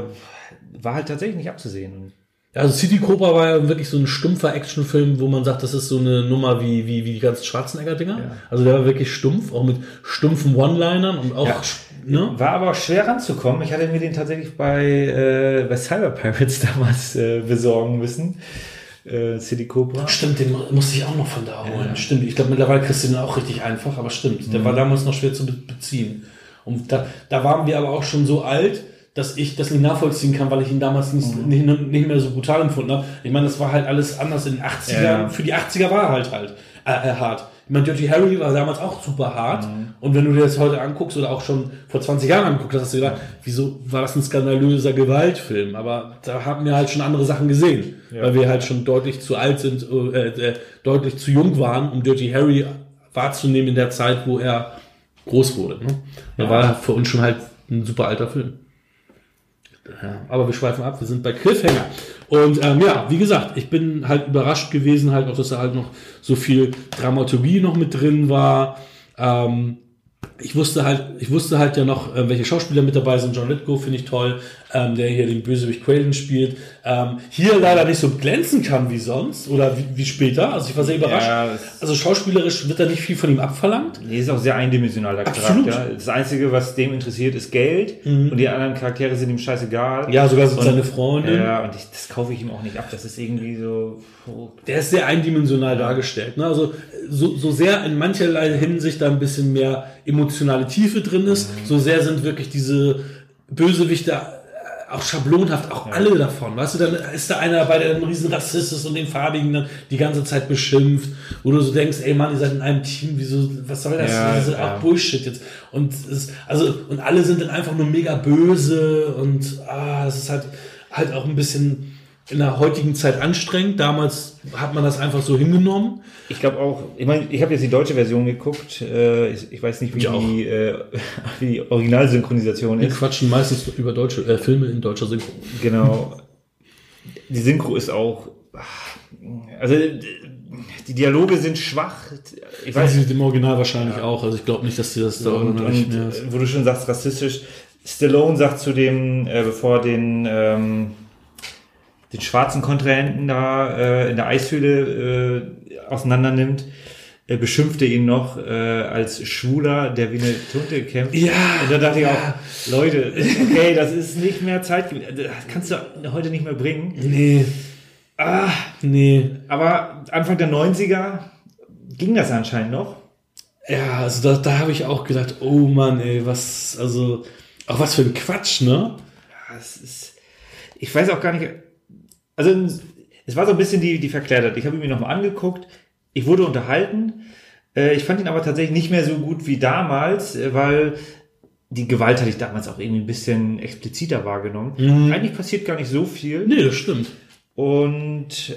war halt tatsächlich nicht abzusehen. Ja, Also City Cobra war ja wirklich so ein stumpfer Actionfilm, wo man sagt, das ist so eine Nummer wie, wie, wie die ganzen Schwarzenegger-Dinger. Ja. Also der war wirklich stumpf, auch mit stumpfen One-Linern und auch, Ja. ne? War aber auch schwer ranzukommen. Ich hatte mir den tatsächlich bei, äh, bei Cyber Pirates damals äh, besorgen müssen. Äh, City Cobra. Stimmt, den musste ich auch noch von da holen. Stimmt, ich glaube mittlerweile kriegst du den auch richtig einfach, aber stimmt, Mhm. der war damals noch schwer zu be beziehen. Und da, da waren wir aber auch schon so alt, dass ich das nicht nachvollziehen kann, weil ich ihn damals nicht, Mhm. nicht, nicht mehr so brutal empfunden habe. Ich meine, das war halt alles anders in den 80ern. Ja. Für die 80er war er halt halt äh, äh, hart. Ich meine, Dirty Harry war damals auch super hart. Mhm. Und wenn du dir das heute anguckst oder auch schon vor 20 Jahren anguckst, hast du gedacht, wieso war das ein skandalöser Gewaltfilm? Aber da haben wir halt schon andere Sachen gesehen, weil wir halt schon deutlich zu alt sind, äh, äh, deutlich zu jung waren, um Dirty Harry wahrzunehmen in der Zeit, wo er groß wurde. Ne? Da war für uns schon halt ein super alter Film. Ja, aber wir schweifen ab, wir sind bei Cliffhanger. Und ähm, ja, wie gesagt, ich bin halt überrascht gewesen, halt auch, dass da halt noch so viel Dramaturgie noch mit drin war. Ähm, ich wusste halt, ich wusste halt ja noch, äh, welche Schauspieler mit dabei sind. John Lithgow finde ich toll, ähm, der hier den Bösewicht Quaiden spielt. Ähm, hier leider nicht so glänzen kann wie sonst oder wie, wie später. Also ich war sehr überrascht. Ja, also schauspielerisch wird da nicht viel von ihm abverlangt. Nee, ist auch sehr eindimensional, der Absolut. Charakter. Das Einzige, was dem interessiert, ist Geld. Und die anderen Charaktere sind ihm scheißegal. Ja, sogar so Und- seine Freundin. Ja, und ich, das kaufe ich ihm auch nicht ab. Das ist irgendwie so. oh, Der ist sehr eindimensional dargestellt. Ne? Also so, so sehr in mancherlei Hinsicht da ein bisschen mehr emotionale Tiefe drin ist, so sehr sind wirklich diese Bösewichte auch schablonhaft, auch alle davon. Weißt du, dann ist da einer dabei, der ein riesen Rassist ist und den Farbigen dann die ganze Zeit beschimpft, wo du so denkst, ey Mann, ihr seid in einem Team, wieso, was soll das? Ja, das ist ja. auch Bullshit jetzt. Und es, also, und alle sind dann einfach nur mega böse und ah, es ist halt, halt auch ein bisschen in der heutigen Zeit anstrengend. Damals hat man das einfach so hingenommen. Ich glaube auch, ich meine, ich habe jetzt die deutsche Version geguckt. Äh, ich, ich weiß nicht, wie die, äh, wie die Originalsynchronisation Wir ist. quatschen meistens über deutsche äh, Filme in deutscher Synchro. Genau. Die Synchro ist auch. Also die Dialoge sind schwach. Ich Weiß ich im Original wahrscheinlich auch. Also ich glaube nicht, dass die das da und, und äh, wo du schon sagst, rassistisch. Stallone sagt zu dem, äh, bevor den, ähm, den schwarzen Kontrahenten da äh, in der Eishöhle äh, auseinander nimmt, äh, beschimpft er ihn noch äh, als Schwuler, der wie eine Tunte kämpft. Ja, Und da dachte ich ja. auch, Leute, okay, das ist nicht mehr Zeit, das kannst du heute nicht mehr bringen. Nee. Ah, Nee. aber Anfang der 90er ging das anscheinend noch. Ja, also da, da habe ich auch gedacht, oh Mann, ey, was, also, auch was für ein Quatsch, ne? Ja, es ist, ich weiß auch gar nicht, also es war so ein bisschen die, die Verkleidet. Ich habe ihn mir nochmal angeguckt, ich wurde unterhalten, Äh, ich fand ihn aber tatsächlich nicht mehr so gut wie damals, äh, weil die Gewalt hatte ich damals auch irgendwie ein bisschen expliziter wahrgenommen. Mhm. Eigentlich passiert gar nicht so viel. Nee, das stimmt. Und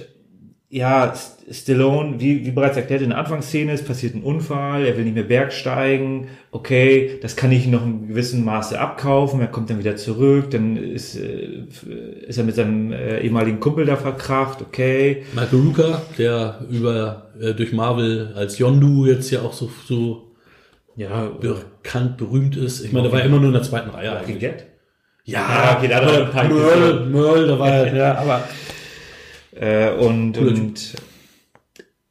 ja, Stallone, wie, wie bereits erklärt in der Anfangsszene, es passiert ein Unfall, er will nicht mehr bergsteigen. Okay, das kann ich noch in gewissem Maße abkaufen. Er kommt dann wieder zurück, dann ist, äh, ist er mit seinem äh, ehemaligen Kumpel da verkracht. Okay, Michael Rooker, der über äh, durch Marvel als Yondu jetzt ja auch so, so ja, bekannt, berühmt ist. Ich meine, der war immer nur in der zweiten Reihe eigentlich. Ja, Ja, okay, da hat er ein paar Merle. Merle, da war er, ja, aber Äh, und, und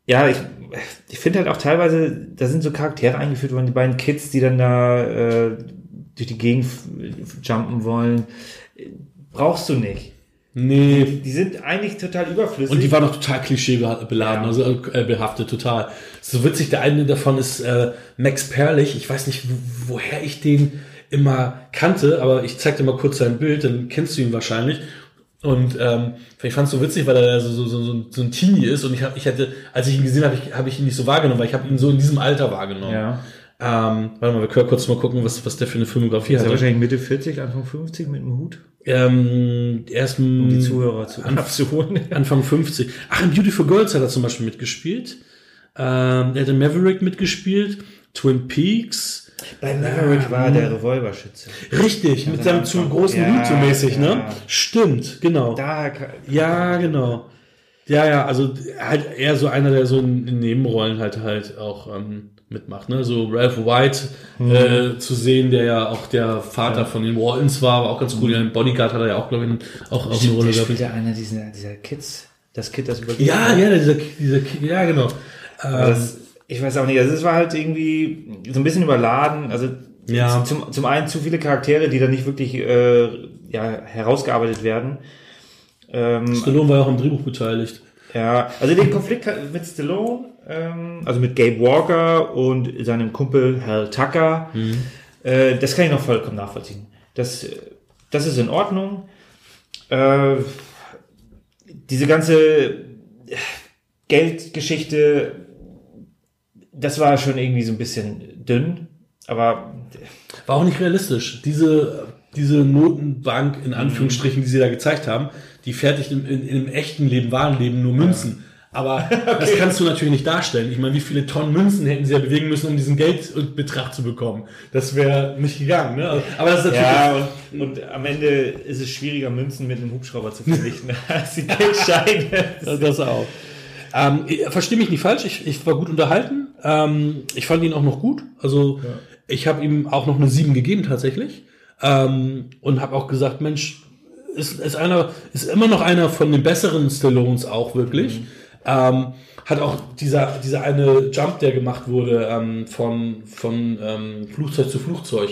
ja, ich, ich finde halt auch teilweise, da sind so Charaktere eingeführt worden, die beiden Kids, die dann da äh, durch die Gegend jumpen wollen. Brauchst du nicht. nee. Die sind eigentlich total überflüssig. Und die waren auch total klischeebeladen, Ja. also äh, behaftet, total. So witzig, der eine davon ist äh, Max Perlich. Ich weiß nicht, wo, woher ich den immer kannte, aber ich zeig dir mal kurz sein Bild, dann kennst du ihn wahrscheinlich. Und ähm, ich fand es so witzig, weil er so, so, so, so ein- Teenie ist und ich, hab, ich hätte, als ich ihn gesehen habe, ich, habe ich ihn nicht so wahrgenommen, weil ich habe ihn so in diesem Alter wahrgenommen. ja. Ähm, warte mal, wir können kurz mal gucken, was, was der für eine Filmografie Ist er hat. wahrscheinlich Mitte 40, Anfang 50 mit dem Hut, Ähm, erst um die Zuhörer zu Anf- abzuholen. Anfang 50. Ach, in Beautiful Girls hat er zum Beispiel mitgespielt. Ähm, er hat in Maverick mitgespielt. Twin Peaks. Bei Maverick war der Revolverschütze. Richtig, mit am seinem zu großen Ja, Hut so mäßig, ne? ja. Stimmt, genau. Da Ja, genau. Ja, ja, also halt eher so einer, der so in, in Nebenrollen halt halt auch ähm, mitmacht, ne? So Ralph White äh, zu sehen, der ja auch der Vater von den Waltons war, war auch ganz cool. Ja, im Bodyguard hat er ja auch, glaube ich, auch, auch eine Rolle gehabt. spielt ja einer dieser, dieser Kids. Das Kid, das überlebt. Ja, ja, dieser, dieser, ja, genau. Ähm, das, ich weiß auch nicht, also es war halt irgendwie so ein bisschen überladen. Also Ja. zum, zum einen zu viele Charaktere, die da nicht wirklich äh, ja, herausgearbeitet werden. Ähm, Stallone war ja auch am Drehbuch beteiligt. ja, also den Konflikt mit Stallone, ähm, also mit Gabe Walker und seinem Kumpel Hal Tucker, äh, das kann ich noch vollkommen nachvollziehen. Das, das ist in Ordnung. Äh, diese ganze Geldgeschichte, das war schon irgendwie so ein bisschen dünn, aber War auch nicht realistisch. Diese, diese Notenbank, in Anführungsstrichen, die sie da gezeigt haben, die fertigt im, in, im echten Leben, wahren Leben nur Münzen. Aber das kannst du natürlich nicht darstellen. Ich meine, wie viele Tonnen Münzen hätten sie ja bewegen müssen, um diesen Geldbetrag zu bekommen? Das wäre nicht gegangen, ne? Aber das ist natürlich. Ja, und, und am Ende ist es schwieriger, Münzen mit einem Hubschrauber zu vernichten, als die Geldscheine. Das auch. Ähm, ich- versteh mich nicht falsch, ich, ich war gut unterhalten. Ähm, ich fand ihn auch noch gut. Also ich habe ihm auch noch eine 7 gegeben tatsächlich. Ähm, und habe auch gesagt, Mensch, ist, ist einer, ist immer noch einer von den besseren Stallones auch wirklich. Ähm, hat auch dieser, dieser eine Jump, der gemacht wurde, ähm, von, von ähm, Flugzeug zu Flugzeug.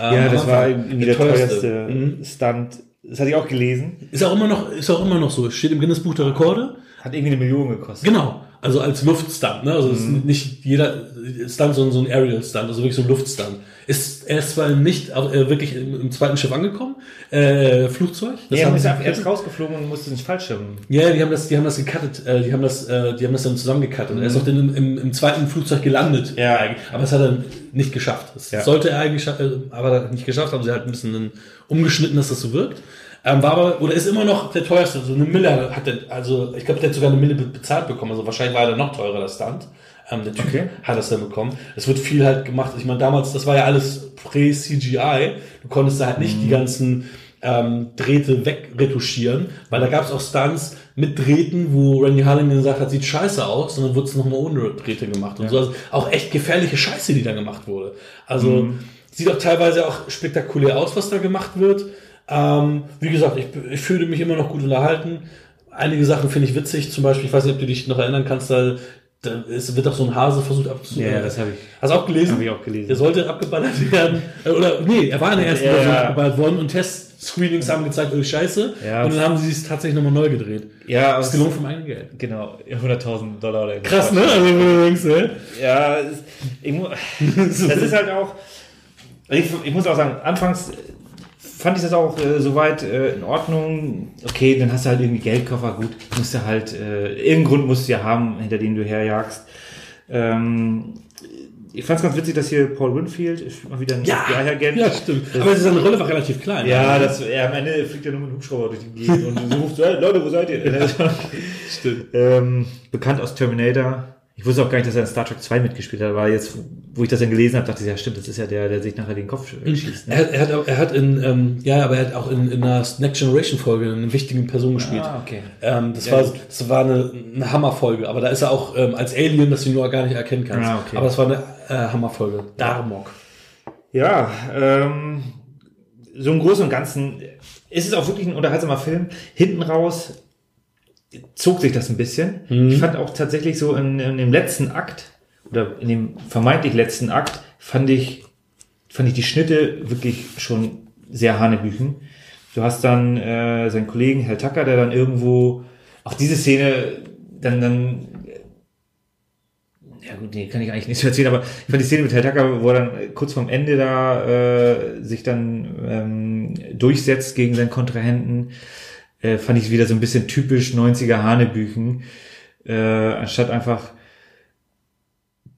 Ähm, Ja, das war irgendwie der teuerste Stunt. Das hatte ich auch gelesen. Ist auch immer noch, ist auch immer noch so. Steht im Guinness Buch der Rekorde. Hat irgendwie eine Million gekostet. Genau. Also als Luftstunt, ne? Also es ist nicht jeder Stunt, sondern so ein Aerial-Stunt, also wirklich so ein Luftstunt. Ist, er ist zwar nicht äh, wirklich im, im zweiten Schiff angekommen, äh, Flugzeug. Das Ja, haben er ist sie erst gecuttet. rausgeflogen und musste ins Fallschirm. Ja, die haben das, die haben das gecuttet, äh, die haben das, äh, die haben das dann zusammengecuttet. Er ist auch dann im, im, zweiten Flugzeug gelandet. Ja. eigentlich. Aber das hat er nicht geschafft. Das Ja. sollte er eigentlich, äh, aber hat er nicht geschafft, haben sie halt ein bisschen umgeschnitten, dass das so wirkt. Ähm, war aber, oder ist immer noch der teuerste. So eine Mille hat der, also ich glaube, der hat sogar eine Mille be- bezahlt bekommen. Also wahrscheinlich war er noch teurer, der Stunt. Ähm, der Typ Okay. hat das dann bekommen. Es wird viel halt gemacht. Ich meine, damals, das war ja alles Prä-CGI. Du konntest da halt nicht die ganzen ähm, Drähte wegretuschieren, weil da gab es auch Stunts mit Drähten, wo Randy Harlingen gesagt hat, sieht scheiße aus, sondern wurde es nochmal ohne Drähte gemacht und so. Also auch echt gefährliche Scheiße, die da gemacht wurde. Also sieht auch teilweise auch spektakulär aus, was da gemacht wird. Ähm, wie gesagt, ich, ich fühle mich immer noch gut unterhalten. Einige Sachen finde ich witzig, zum Beispiel, ich weiß nicht, ob du dich noch erinnern kannst, da, da ist, wird auch so ein Hase versucht abzunehmen. Ja, das habe ich. Hast du auch gelesen? Hab ich auch gelesen. Der sollte abgeballert werden. Äh, Oder, nee, er war in der ersten Ja, Version ja. abgeballert worden und Testscreenings haben gezeigt, oh Scheiße. Ja. Und dann haben sie es tatsächlich nochmal neu gedreht. Ja, Das ist gelohnt vom eigenen Geld. Genau, 100.000 Dollar oder Krass, ne? Also, du denkst, ne? Ja, es, ich, mu- das ist halt auch. Ich, ich muss auch sagen, anfangs fand ich das auch äh, soweit äh, in Ordnung. Okay, dann hast du halt irgendwie Geldkoffer, gut, musst du halt, äh, irgendeinen Grund musst du ja haben, hinter dem du herjagst. Ähm, ich fand es ganz witzig, dass hier Paul Winfield mal wieder ein Ja, FBI-Agent. ja, stimmt. Aber seine Rolle war relativ klein. Ja, das, er am Ende fliegt er nur mit dem Hubschrauber durch die Gegend und so ruft so, hey, Leute, wo seid ihr? stimmt. ähm, bekannt aus Terminator. Ich wusste auch gar nicht, dass er in Star Trek 2 mitgespielt hat, aber jetzt, wo ich das dann gelesen habe, dachte ich, ja stimmt, das ist ja der, der sich nachher den Kopf schießt. Ne? Er, hat- er, hat, auch- er hat in, ähm, ja, aber er hat auch in, in einer Next Generation Folge eine wichtige Person gespielt. Ah, okay. Ähm, das, Ja, war, gut. das war eine, eine Hammerfolge, aber da ist er auch ähm, als Alien, dass du ihn nur gar nicht erkennen kannst. Ah, okay. Aber das war eine äh, Hammerfolge. Darmok. Ja, ähm, so im Großen und Ganzen ist es auch wirklich ein unterhaltsamer Film. Hinten raus zog sich das ein bisschen. Ich fand auch tatsächlich so in, in dem letzten Akt oder in dem vermeintlich letzten Akt fand ich, fand ich die Schnitte wirklich schon sehr hanebüchen. Du hast dann äh, seinen Kollegen Herr Tucker, der dann irgendwo, auch diese Szene, dann, dann ja gut, nee, kann ich eigentlich nicht so erzählen, aber ich fand die Szene mit Herr Tucker, wo er dann kurz vorm Ende da äh, sich dann ähm, durchsetzt gegen seinen Kontrahenten, äh, fand ich wieder so ein bisschen typisch 90er Hanebüchen, äh, anstatt einfach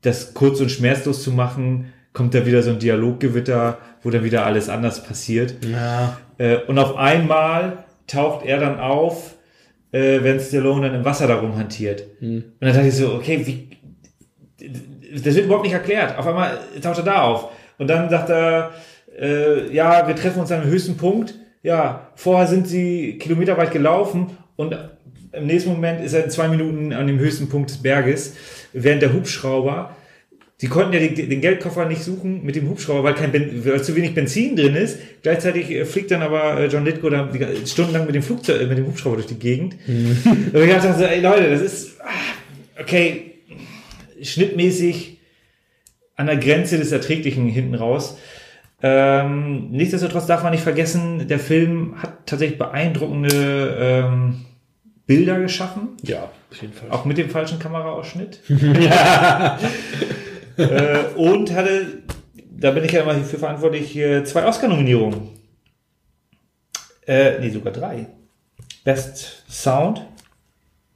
das kurz und schmerzlos zu machen, kommt da wieder so ein Dialoggewitter, wo dann wieder alles anders passiert. Ja. Äh, und auf einmal taucht er dann auf, äh, wenn Stallone dann im Wasser darum hantiert. Und dann dachte ich so, okay, wie, das wird überhaupt nicht erklärt. Auf einmal taucht er da auf. Und dann sagt er, äh, ja, wir treffen uns dem höchsten Punkt. Ja, vorher sind sie kilometerweit gelaufen und im nächsten Moment ist er in zwei Minuten an dem höchsten Punkt des Berges, während der Hubschrauber Sie konnten ja den Geldkoffer nicht suchen mit dem Hubschrauber, weil, kein ben, weil zu wenig Benzin drin ist. Gleichzeitig äh, fliegt dann aber äh, John Lithgow dann die, stundenlang mit dem Flugzeug, äh, mit dem Hubschrauber durch die Gegend. Und ich dachte so, ey Leute, das ist ah, okay, schnittmäßig an der Grenze des Erträglichen hinten raus. Ähm, nichtsdestotrotz darf man nicht vergessen, der Film hat tatsächlich beeindruckende ähm, Bilder geschaffen. Ja, auf jeden Fall. Auch mit dem falschen Kameraausschnitt. äh, und hatte, da bin ich ja immer für verantwortlich, zwei Oscar-Nominierungen. Äh, nee, sogar drei. Best Sound,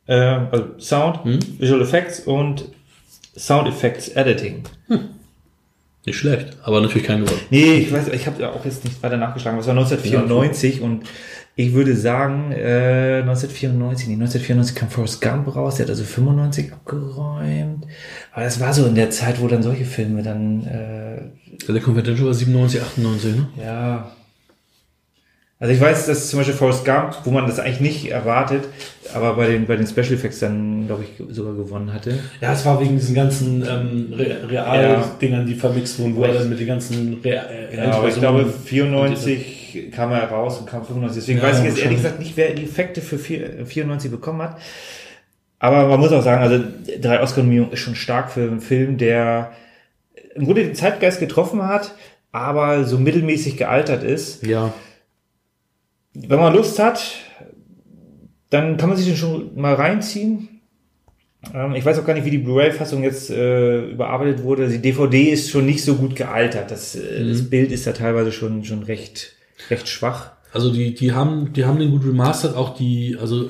äh, also Sound, Visual Effects und Sound Effects Editing. Nicht schlecht, aber natürlich kein gewonnen. Nee, ich weiß, ich habe auch jetzt nicht weiter nachgeschlagen, es war 1994 und ich würde sagen, äh, 1994, nee, 1994 kam Forrest Gump raus, der hat also 95 abgeräumt. Aber das war so in der Zeit, wo dann solche Filme dann, äh, Der Confidential war 97, 98, ne? ja. Also ich weiß, dass zum Beispiel Forrest Gump, wo man das eigentlich nicht erwartet, aber bei den, bei den Special Effects dann, glaube ich, sogar gewonnen hatte. Ja, es war wegen diesen ganzen ähm, Re Ja. Real-Dingern, die vermixt wurden, wo er dann mit den ganzen Real äh, Ja, aber ich glaube, Endversionen- 94 kam er raus und kam 95. Deswegen Ja, weiß ich jetzt ehrlich gesagt nicht, wer die Effekte für vier- 94 bekommen hat. Aber man muss auch sagen, also drei Oscar-Nominierungen ist schon stark für einen Film, der im Grunde den Zeitgeist getroffen hat, aber so mittelmäßig gealtert ist. Ja, Wenn man Lust hat, dann kann man sich den schon mal reinziehen. Ähm, ich weiß auch gar nicht, wie die Blu-ray-Fassung jetzt äh, überarbeitet wurde. Die DVD ist schon nicht so gut gealtert. Das, äh, das Bild ist da teilweise schon, schon recht, recht schwach. also die, die haben, die haben den gut remastert, auch die, also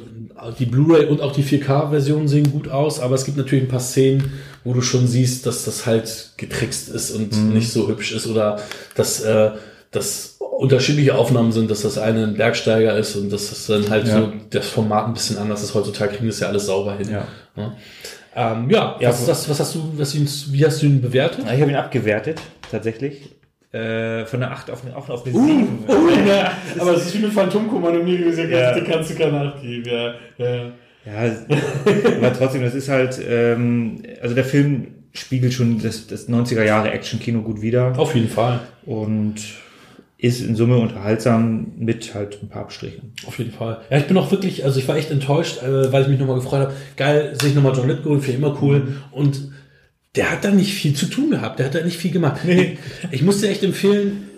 die Blu-ray und auch die 4K-Version sehen gut aus, aber es gibt natürlich ein paar Szenen, wo du schon siehst, dass das halt getrickst ist und nicht so hübsch ist oder dass äh, das unterschiedliche Aufnahmen sind, dass das eine ein Bergsteiger ist und dass das dann halt Ja. so das Format ein bisschen anders ist. Heutzutage kriegen das ja alles sauber hin. Ja. Ja, ähm, ja, Ja, was, was, was hast du, was, wie hast du ihn bewertet? Ich habe ihn abgewertet, tatsächlich. Äh, von einer 8 auf eine, auch auf eine 7. ja, aber es ist wie mit Phantomkommando mir gesagt, Ja. da kannst du keine Acht geben. Ja, ja. Ja, aber trotzdem, das ist halt, ähm, also der Film spiegelt schon das, das 90er Jahre Action-Kino gut wider Auf jeden Fall. und ist in Summe unterhaltsam mit halt ein paar Abstrichen. Auf jeden Fall. Ja, ich bin auch wirklich, also ich war echt enttäuscht, äh, weil ich mich nochmal gefreut habe. Geil, sehe ich nochmal John Lithgow, für immer cool. Und der hat da nicht viel zu tun gehabt. Der hat da nicht viel gemacht. Nee. Ich muss dir echt empfehlen,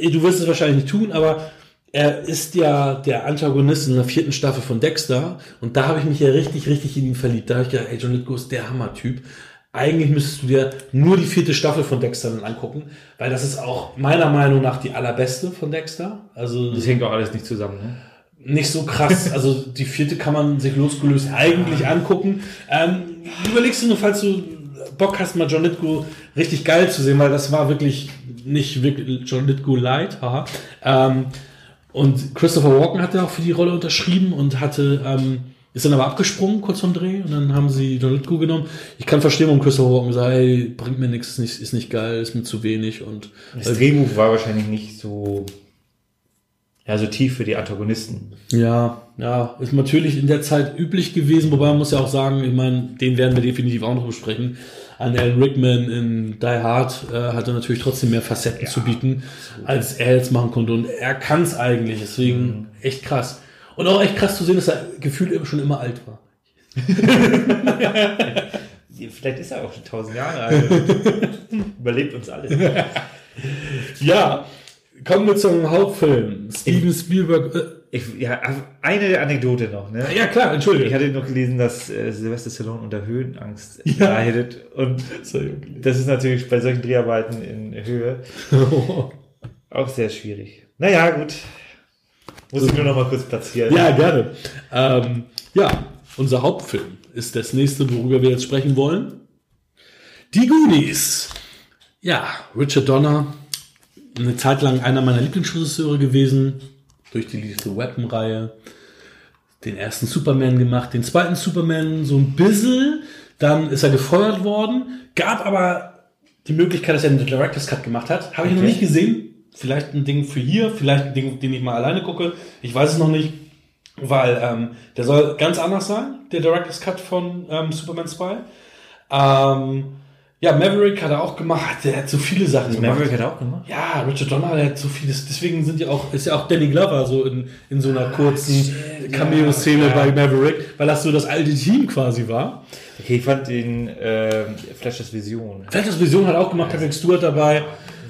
äh, du wirst es wahrscheinlich nicht tun, aber er ist ja der Antagonist in der vierten Staffel von Dexter. Und da habe ich mich ja richtig, richtig in ihn verliebt. Da habe ich gedacht, ey, John Lithgow ist der Hammertyp. Eigentlich müsstest du dir nur die vierte Staffel von Dexter dann angucken, weil das ist auch meiner Meinung nach die allerbeste von Dexter. Also Das hängt auch alles nicht zusammen, ne? nicht so krass. Also die vierte kann man sich losgelöst eigentlich angucken. Ähm, überlegst du nur, falls du Bock hast, mal John Lithgow richtig geil zu sehen, weil das war wirklich nicht wirklich John Lithgow light, haha. Ähm, und Christopher Walken hat ja auch für die Rolle unterschrieben und hatte, ähm, ist dann aber abgesprungen kurz vorm Dreh und dann haben sie John Lithgow genommen. Ich kann verstehen, warum Christopher Walken sagt, hey, bringt mir nichts, ist nicht, ist nicht geil, ist mir zu wenig und Das Drehbuch war wahrscheinlich nicht so, ja, so tief für die Antagonisten. Ja, ja, ist natürlich in der Zeit üblich gewesen, wobei man muss ja auch sagen, ich meine, den werden wir definitiv auch noch besprechen. Ein Alan Rickman in Die Hard äh, hatte natürlich trotzdem mehr Facetten zu bieten, als er jetzt machen konnte. Und er kann es eigentlich, deswegen echt krass. Und auch echt krass zu sehen, dass er gefühlt schon immer alt war. Vielleicht ist er auch schon tausend Jahre alt. Überlebt uns alle. Ja, kommen wir zum Hauptfilm. Steven Spielberg. Äh, Ich, ja, eine Anekdote noch. Ne? ja klar, Ich entschuldige. hatte noch gelesen, dass äh, Sylvester Stallone unter Höhenangst leidet. Und das ist natürlich bei solchen Dreharbeiten in Höhe auch sehr schwierig. Naja, gut. Muss ich nur noch mal kurz platzieren. Ja, gerne. Ähm, ja, unser Hauptfilm ist das nächste, worüber wir jetzt sprechen wollen. Die Goonies. Ja, Richard Donner, eine Zeit lang einer meiner Lieblingsregisseure gewesen, durch die Lethal Weapon-Reihe. Den ersten Superman gemacht, den zweiten Superman so ein bisschen. Dann ist er gefeuert worden, gab aber die Möglichkeit, dass er einen Director's Cut gemacht hat. Habe ich noch Okay. nicht gesehen. Vielleicht ein Ding für hier, vielleicht ein Ding, den ich mal alleine gucke. Ich weiß es noch nicht. Weil ähm, der soll ganz anders sein, der Director's Cut von ähm, Superman 2. Ähm, ja, Maverick hat er auch gemacht. Der hat so viele Sachen gemacht. Maverick hat er auch gemacht. Ja, Richard Donner, der hat so vieles. Deswegen sind ja auch, ist ja auch Danny Glover so in, in so einer kurzen shit, Cameo-Szene ja, bei Maverick, weil das so das alte Team quasi war. Okay, ich fand den äh, Flashers Vision das Vision hat auch gemacht, Patrick Stewart dabei.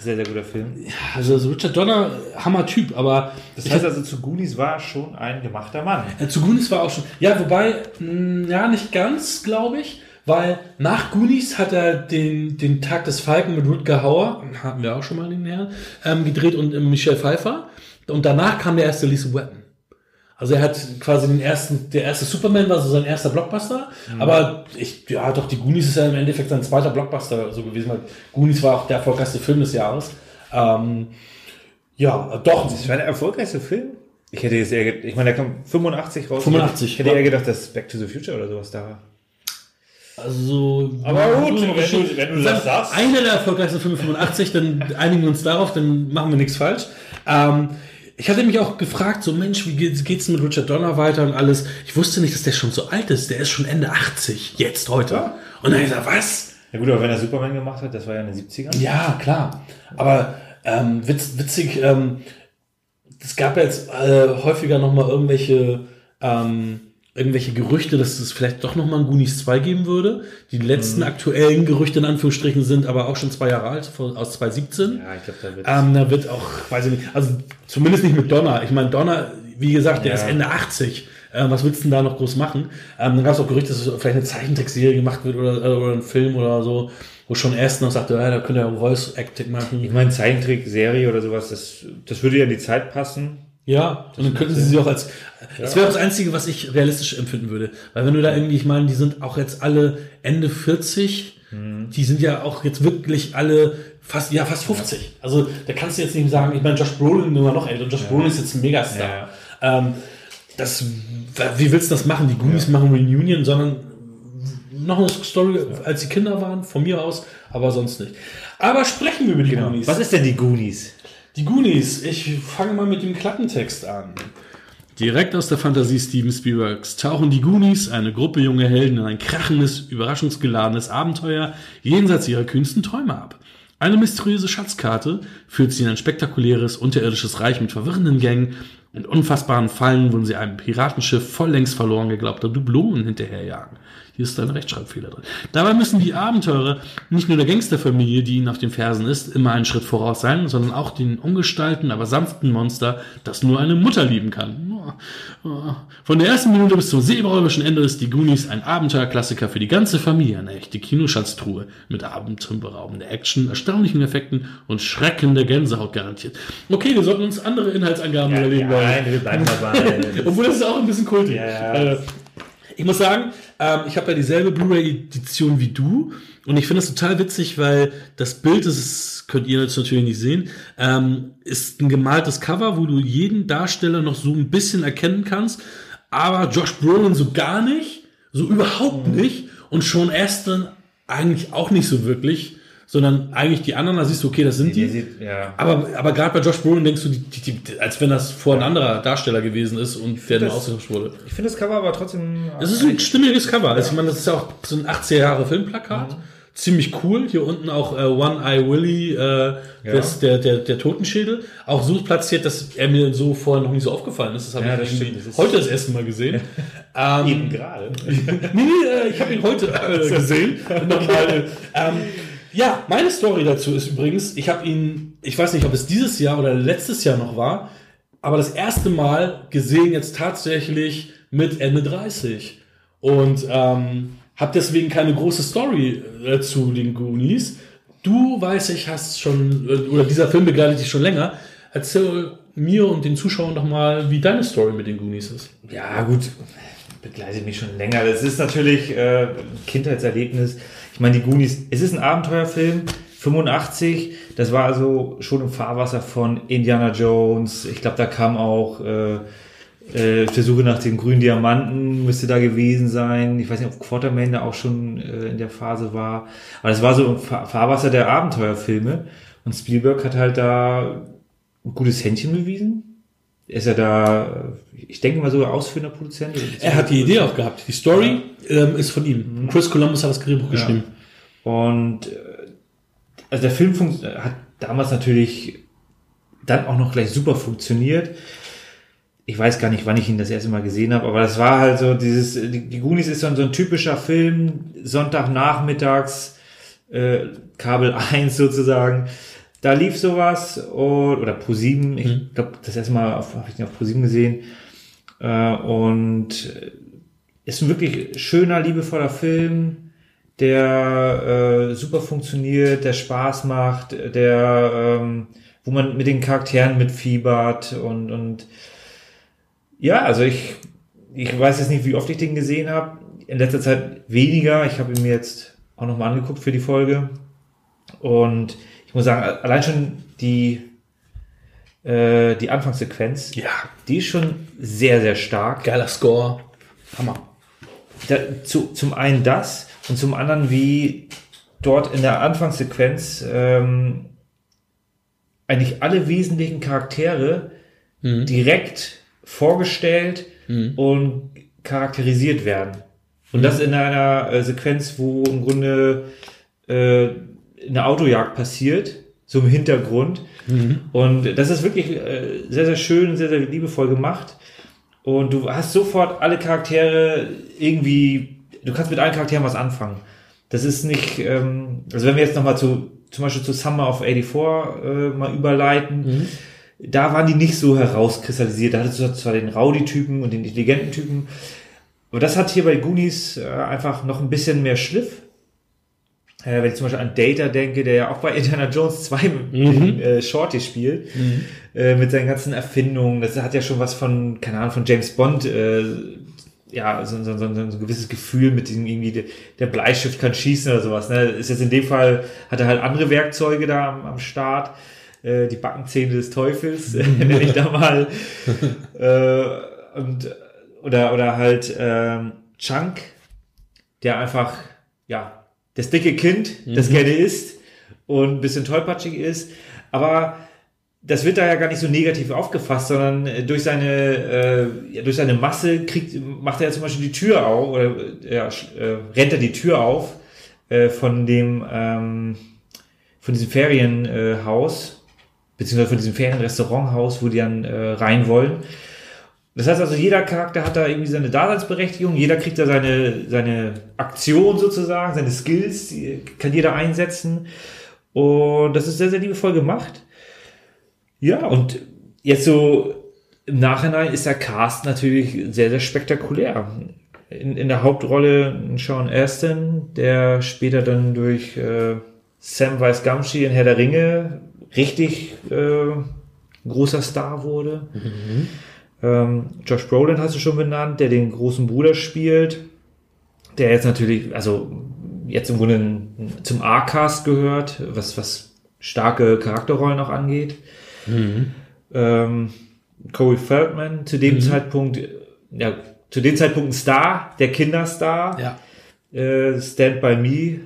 Sehr, sehr guter Film. Also, also Richard Donner, Hammer-Typ, aber Das heißt also, zu Goonies war schon ein gemachter Mann. Äh, Zu Goonies war auch schon. Ja, wobei, mh, ja, nicht ganz, glaube ich. Weil nach Goonies hat er den, den Tag des Falken mit Rutger Hauer, hatten wir auch schon mal den Herrn, ähm, gedreht und äh, Michelle Pfeiffer. Und danach kam der erste Lethal Weapon. Also er hat quasi den ersten, der erste Superman war so sein erster Blockbuster. Aber ich, ja doch, die Goonies ist ja im Endeffekt sein zweiter Blockbuster so gewesen, weil Goonies war auch der erfolgreichste Film des Jahres. Ähm, ja, doch. Das war der erfolgreichste Film? Ich hätte jetzt eher, ich meine, der kam 85 raus. 85, Ich hätte ja. eher gedacht, dass Back to the Future oder sowas da war. Also, Aber gut, wenn du- wenn du das sagst. Einer der erfolgreichsten Filme 85, dann einigen wir uns darauf, dann machen wir nichts falsch. Ähm, ich hatte mich auch gefragt, so Mensch, wie geht's, geht's mit Richard Donner weiter und alles. Ich wusste nicht, dass der schon so alt ist. Der ist schon Ende 80, jetzt heute. Ja. Und dann ich gesagt, was? Ja gut, aber wenn er Superman gemacht hat, das war ja in den 70ern. Ja, klar. Aber ähm, witz, witzig, ähm, es gab jetzt äh, häufiger nochmal irgendwelche, ähm, irgendwelche Gerüchte, dass es vielleicht doch nochmal ein Goonies 2 geben würde. Die letzten aktuellen Gerüchte in Anführungsstrichen sind aber auch schon zwei Jahre alt, von- aus 2017. Ja, ich glaube, da wird Ähm, da wird auch, weiß ich nicht, also zumindest nicht mit Donner. Ich meine, Donner, wie gesagt, der Ja. ist Ende 80. Ähm, was willst du denn da noch groß machen? Ähm, dann gab es auch Gerüchte, dass vielleicht eine Zeichentrickserie gemacht wird oder, äh, oder ein Film oder so, wo schon erst noch sagte, ja, da könnte er Voice Acting Ich machen. meine, Zeichentrick-Serie oder sowas, das, das würde ja in die Zeit passen. Ja, und dann könnten sie sie auch als, das wäre das Einzige, was ich realistisch empfinden würde. Weil wenn du da irgendwie, ich meine, die sind auch jetzt alle Ende 40, die sind ja auch jetzt wirklich alle fast, ja, fast 50. Also da kannst du jetzt nicht sagen, ich meine, Josh Brolin ist immer noch älter, und Josh Brolin ist jetzt ein Megastar. Ähm, das, wie willst du das machen? Die Goonies machen Reunion, sondern noch eine Story, als die Kinder waren, von mir aus, aber sonst nicht. Aber sprechen wir über die Goonies. Was ist denn die Goonies? Die Goonies, ich fange mal mit dem Klappentext an. Direkt aus der Fantasie Steven Spielbergs tauchen die Goonies, eine Gruppe junge Helden, in ein krachendes, überraschungsgeladenes Abenteuer jenseits ihrer kühnsten Träume ab. Eine mysteriöse Schatzkarte führt sie in ein spektakuläres, unterirdisches Reich mit verwirrenden Gängen und unfassbaren Fallen, wo sie einem Piratenschiff voll längst verloren geglaubter Dublonen hinterherjagen. Hier ist ein Rechtschreibfehler drin. Dabei müssen die Abenteurer nicht nur der Gangsterfamilie, die ihnen auf den Fersen ist, immer einen Schritt voraus sein, sondern auch den ungestalten, aber sanften Monster, das nur eine Mutter lieben kann. Von der ersten Minute bis zum seeräuberischen Ende ist die Goonies ein Abenteuerklassiker für die ganze Familie, eine echte Kinoschatztruhe mit abenteuerberaubender Action, erstaunlichen Effekten und schreckender Gänsehaut garantiert. Okay, wir sollten uns andere Inhaltsangaben überlegen. weil- Nein, wir bleiben dabei. obwohl das ist auch ein bisschen kultig. Ja, ja. Äh, ich muss sagen, Ähm, ich habe ja dieselbe Blu-ray-Edition wie du. Und ich finde es total witzig, weil das Bild ist, könnt ihr jetzt natürlich nicht sehen, ähm, ist ein gemaltes Cover, wo du jeden Darsteller noch so ein bisschen erkennen kannst, aber Josh Brolin so gar nicht, so überhaupt nicht. Und Sean Aston eigentlich auch nicht so wirklich sondern eigentlich die anderen, da siehst du, okay, das sind die. sieht- ja. Aber, aber gerade bei Josh Brolin denkst du, die, die, die, als wenn das vor ein anderer Darsteller gewesen ist und der nur ausgetauscht wurde. Ich finde das Cover aber trotzdem. Das ist ein stimmiges Cover. Also ich meine, das ist ja auch so ein 80er Jahre Filmplakat. Ziemlich cool. Hier unten auch äh, One Eye Willy, äh, das, der, der, der Totenschädel. Auch so platziert, dass er mir so vorher noch nicht so aufgefallen ist. Das habe Ja, ich das stimmt. Das heute das erste Mal gesehen. ähm, eben gerade. nee, nee, äh, ich habe ihn heute äh, gesehen. Nochmal. Ähm, ja, meine Story dazu ist übrigens, ich habe ihn, ich weiß nicht, ob es dieses Jahr oder letztes Jahr noch war, aber das erste Mal gesehen jetzt tatsächlich mit Ende 30. Und ähm, habe deswegen keine große Story äh, zu den Goonies. Du, weiß ich, hast schon, äh, oder dieser Film begleitet dich schon länger. Erzähl mir und den Zuschauern doch mal, wie deine Story mit den Goonies ist. Ja, gut, begleitet mich schon länger. Das ist natürlich äh, ein Kindheitserlebnis. Ich meine, die Goonies, es ist ein Abenteuerfilm, 85, das war also schon im Fahrwasser von Indiana Jones. Ich glaube, da kam auch äh, äh, auf der Suche nach den grünen Diamanten, müsste da gewesen sein. Ich weiß nicht, ob Quartermain da auch schon äh, in der Phase war. Aber das war so im Fa Fahrwasser der Abenteuerfilme. Und Spielberg hat halt da ein gutes Händchen bewiesen. Er ist ja da, ich denke mal sogar ausführender Produzent. Er hat die Idee auch gehabt. Die Story ähm, ist von ihm. Chris Columbus hat das Drehbuch geschrieben. Und äh, also der Film hat damals natürlich dann auch noch gleich super funktioniert. Ich weiß gar nicht, wann ich ihn das erste Mal gesehen habe, aber das war halt so dieses, die, die Goonies ist so ein, so ein typischer Film, Sonntagnachmittags, äh, Kabel 1 sozusagen. Da lief sowas und, oder Pro 7, ich glaube, das erste Mal habe ich den auf Pro 7 gesehen. Äh, und ist ein wirklich schöner, liebevoller Film der äh, super funktioniert, der Spaß macht, der ähm, wo man mit den Charakteren mitfiebert und und ja, also ich ich weiß jetzt nicht, wie oft ich den gesehen habe. In letzter Zeit weniger. Ich habe ihn mir jetzt auch nochmal angeguckt für die Folge und muss sagen, allein schon die äh, die Anfangssequenz, Ja, die ist schon sehr sehr stark. geiler Score. Hammer. da, zu, zum einen das und zum anderen wie dort in der Anfangssequenz ähm, eigentlich alle wesentlichen Charaktere direkt vorgestellt und charakterisiert werden. Und das in einer äh, Sequenz, wo im Grunde äh, eine Autojagd passiert, so im Hintergrund. Und das ist wirklich äh, sehr, sehr schön, sehr, sehr liebevoll gemacht. Und du hast sofort alle Charaktere irgendwie, du kannst mit allen Charakteren was anfangen. Das ist nicht, ähm, also wenn wir jetzt nochmal zu, zum Beispiel zu Summer of 84 äh, mal überleiten, da waren die nicht so herauskristallisiert. Da hattest du zwar den Rowdy-Typen und den intelligenten Typen, aber das hat hier bei Goonies äh, einfach noch ein bisschen mehr Schliff. Äh, wenn ich zum Beispiel an Data denke, der ja auch bei Indiana Jones 2 den, äh, Shorty spielt, äh, mit seinen ganzen Erfindungen. Das hat ja schon was von, keine Ahnung, von James Bond, äh, ja, so, so, so, so ein gewisses Gefühl mit dem irgendwie, der, der Bleistift kann schießen oder sowas. Ne? Ist jetzt in dem Fall, hat er halt andere Werkzeuge da am, am Start. Äh, die Backenzähne des Teufels, nenne ich da mal. äh, und, oder, oder halt ähm, Chunk, der einfach, ja, das dicke Kind, das gerne isst und ein bisschen tollpatschig ist. Aber das wird da ja gar nicht so negativ aufgefasst, sondern äh, durch seine, äh, durch seine Masse kriegt, macht er ja zum Beispiel die Tür auf, oder ja, äh, rennt er die Tür auf äh, von dem, ähm, von diesem Ferienhaus, Haus, beziehungsweise von diesem Ferienrestauranthaus, wo die dann äh, rein wollen. Das heißt also, jeder Charakter hat da irgendwie seine Daseinsberechtigung, jeder kriegt da seine, seine Aktion sozusagen, seine Skills, die kann jeder einsetzen. Und das ist sehr, sehr liebevoll gemacht. Ja, und jetzt so im Nachhinein ist der Cast natürlich sehr, sehr spektakulär. In, in der Hauptrolle Sean Astin, der später dann durch äh, Sam Weiss Gamgee in Herr der Ringe richtig äh, großer Star wurde. Ähm, Josh Brolin hast du schon benannt, der den großen Bruder spielt. der jetzt natürlich, also jetzt im Grunde zum A-Cast gehört, was, was starke Charakterrollen auch angeht. Mhm. Ähm, Corey Feldman, zu dem mhm. Zeitpunkt, ja, zu dem Zeitpunkt ein Star, der Kinderstar. Ja. Äh, Stand By Me,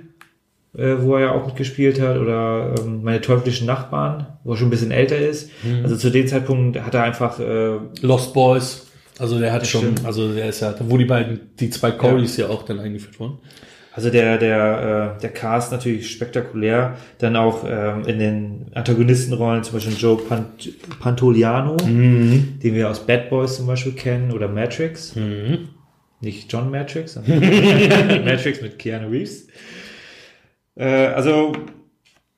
äh, wo er ja auch mitgespielt hat, oder ähm, meine teuflischen Nachbarn, wo er schon ein bisschen älter ist. Mhm. Also zu dem Zeitpunkt hat er einfach äh, Lost Boys. Also der hat schon, stimmt. also der ist ja, wo die beiden, die zwei Corys ja. ja auch dann eingeführt wurden. Also der, der, äh, der Cast natürlich spektakulär. Dann auch ähm, in den Antagonistenrollen, zum Beispiel Joe Pant Pantoliano, mhm. den wir aus Bad Boys zum Beispiel kennen, oder Matrix. Mhm. Nicht John Matrix, sondern Matrix mit Keanu Reeves. Äh, also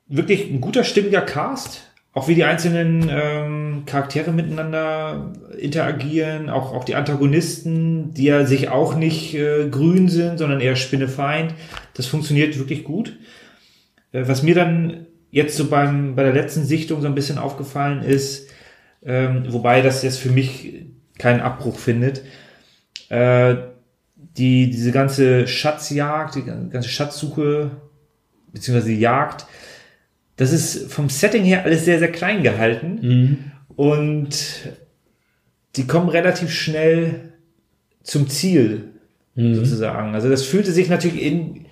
wirklich ein guter, stimmiger Cast auch wie die einzelnen ähm, Charaktere miteinander interagieren, auch, auch die Antagonisten, die ja sich auch nicht äh, grün sind, sondern eher Spinnefeind. Das funktioniert wirklich gut. Äh, was mir dann jetzt so beim, bei der letzten Sichtung so ein bisschen aufgefallen ist, ähm, wobei das jetzt für mich keinen Abbruch findet, äh, die, diese ganze Schatzjagd, die ganze Schatzsuche, beziehungsweise die Jagd, das ist vom Setting her alles sehr, sehr klein gehalten. Mhm. Und die kommen relativ schnell zum Ziel, mhm. sozusagen. Also das fühlte sich natürlich in,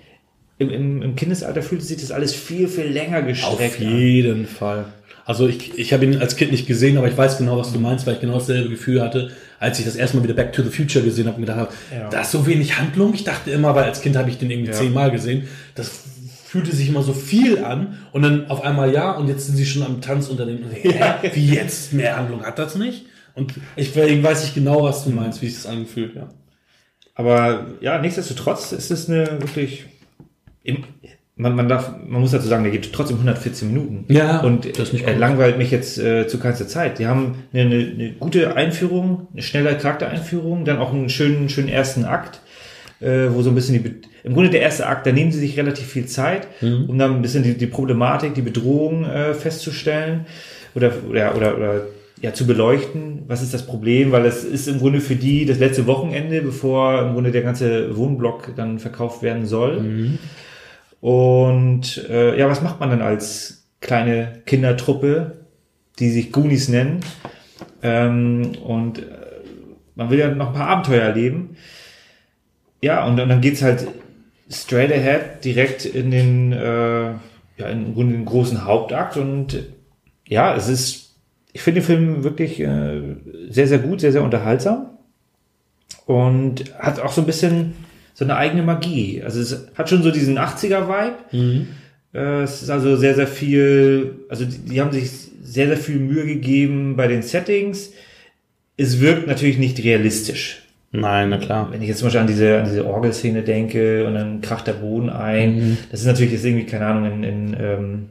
im, im, Kindesalter fühlte sich das alles viel, viel länger gestreckt Auf jeden an. Fall. Also ich, ich habe ihn als Kind nicht gesehen, aber ich weiß genau, was du meinst, weil ich genau dasselbe Gefühl hatte, als ich das erste Mal wieder Back to the Future gesehen habe und gedacht habe, ja. da ist so wenig Handlung. Ich dachte immer, weil als Kind habe ich den irgendwie ja. zehnmal gesehen, das fühlte sich immer so viel an und dann auf einmal ja und jetzt sind sie schon am Tanz unter dem, ja, wie jetzt, mehr Handlung hat das nicht? Und ich weiß ich genau, was du meinst, wie sich das angefühlt, ja. Aber ja, nichtsdestotrotz ist es eine wirklich, man, man darf, man muss dazu sagen, der geht trotzdem 114 Minuten. Ja. Und das nicht er langweilt mich jetzt äh, zu keinster Zeit. Die haben eine, eine, eine gute Einführung, eine schnelle Charaktereinführung, dann auch einen schönen, schönen ersten Akt äh, wo so ein bisschen die, im Grunde der erste Akt, da nehmen sie sich relativ viel Zeit, mhm. um dann ein bisschen die, die Problematik, die Bedrohung äh, festzustellen oder, oder, oder, oder ja, zu beleuchten, was ist das Problem, weil es ist im Grunde für die das letzte Wochenende, bevor im Grunde der ganze Wohnblock dann verkauft werden soll. Mhm. Und äh, ja, was macht man dann als kleine Kindertruppe, die sich Goonies nennen? Ähm, und äh, man will ja noch ein paar Abenteuer erleben. Ja, und, dann geht's halt straight ahead direkt in den, äh, ja, in den großen Hauptakt und ja, es ist, ich finde den Film wirklich äh, sehr, sehr gut, sehr, sehr unterhaltsam und hat auch so ein bisschen so eine eigene Magie. Also es hat schon so diesen 80er-Vibe. Mhm. Äh, es ist also sehr, sehr viel, also die, die haben sich sehr, sehr viel Mühe gegeben bei den Settings. Es wirkt natürlich nicht realistisch. Nein, na klar. Wenn ich jetzt zum Beispiel an diese, an diese Orgelszene denke und dann kracht der Boden ein, mhm. das ist natürlich jetzt irgendwie, keine Ahnung, in, in ähm,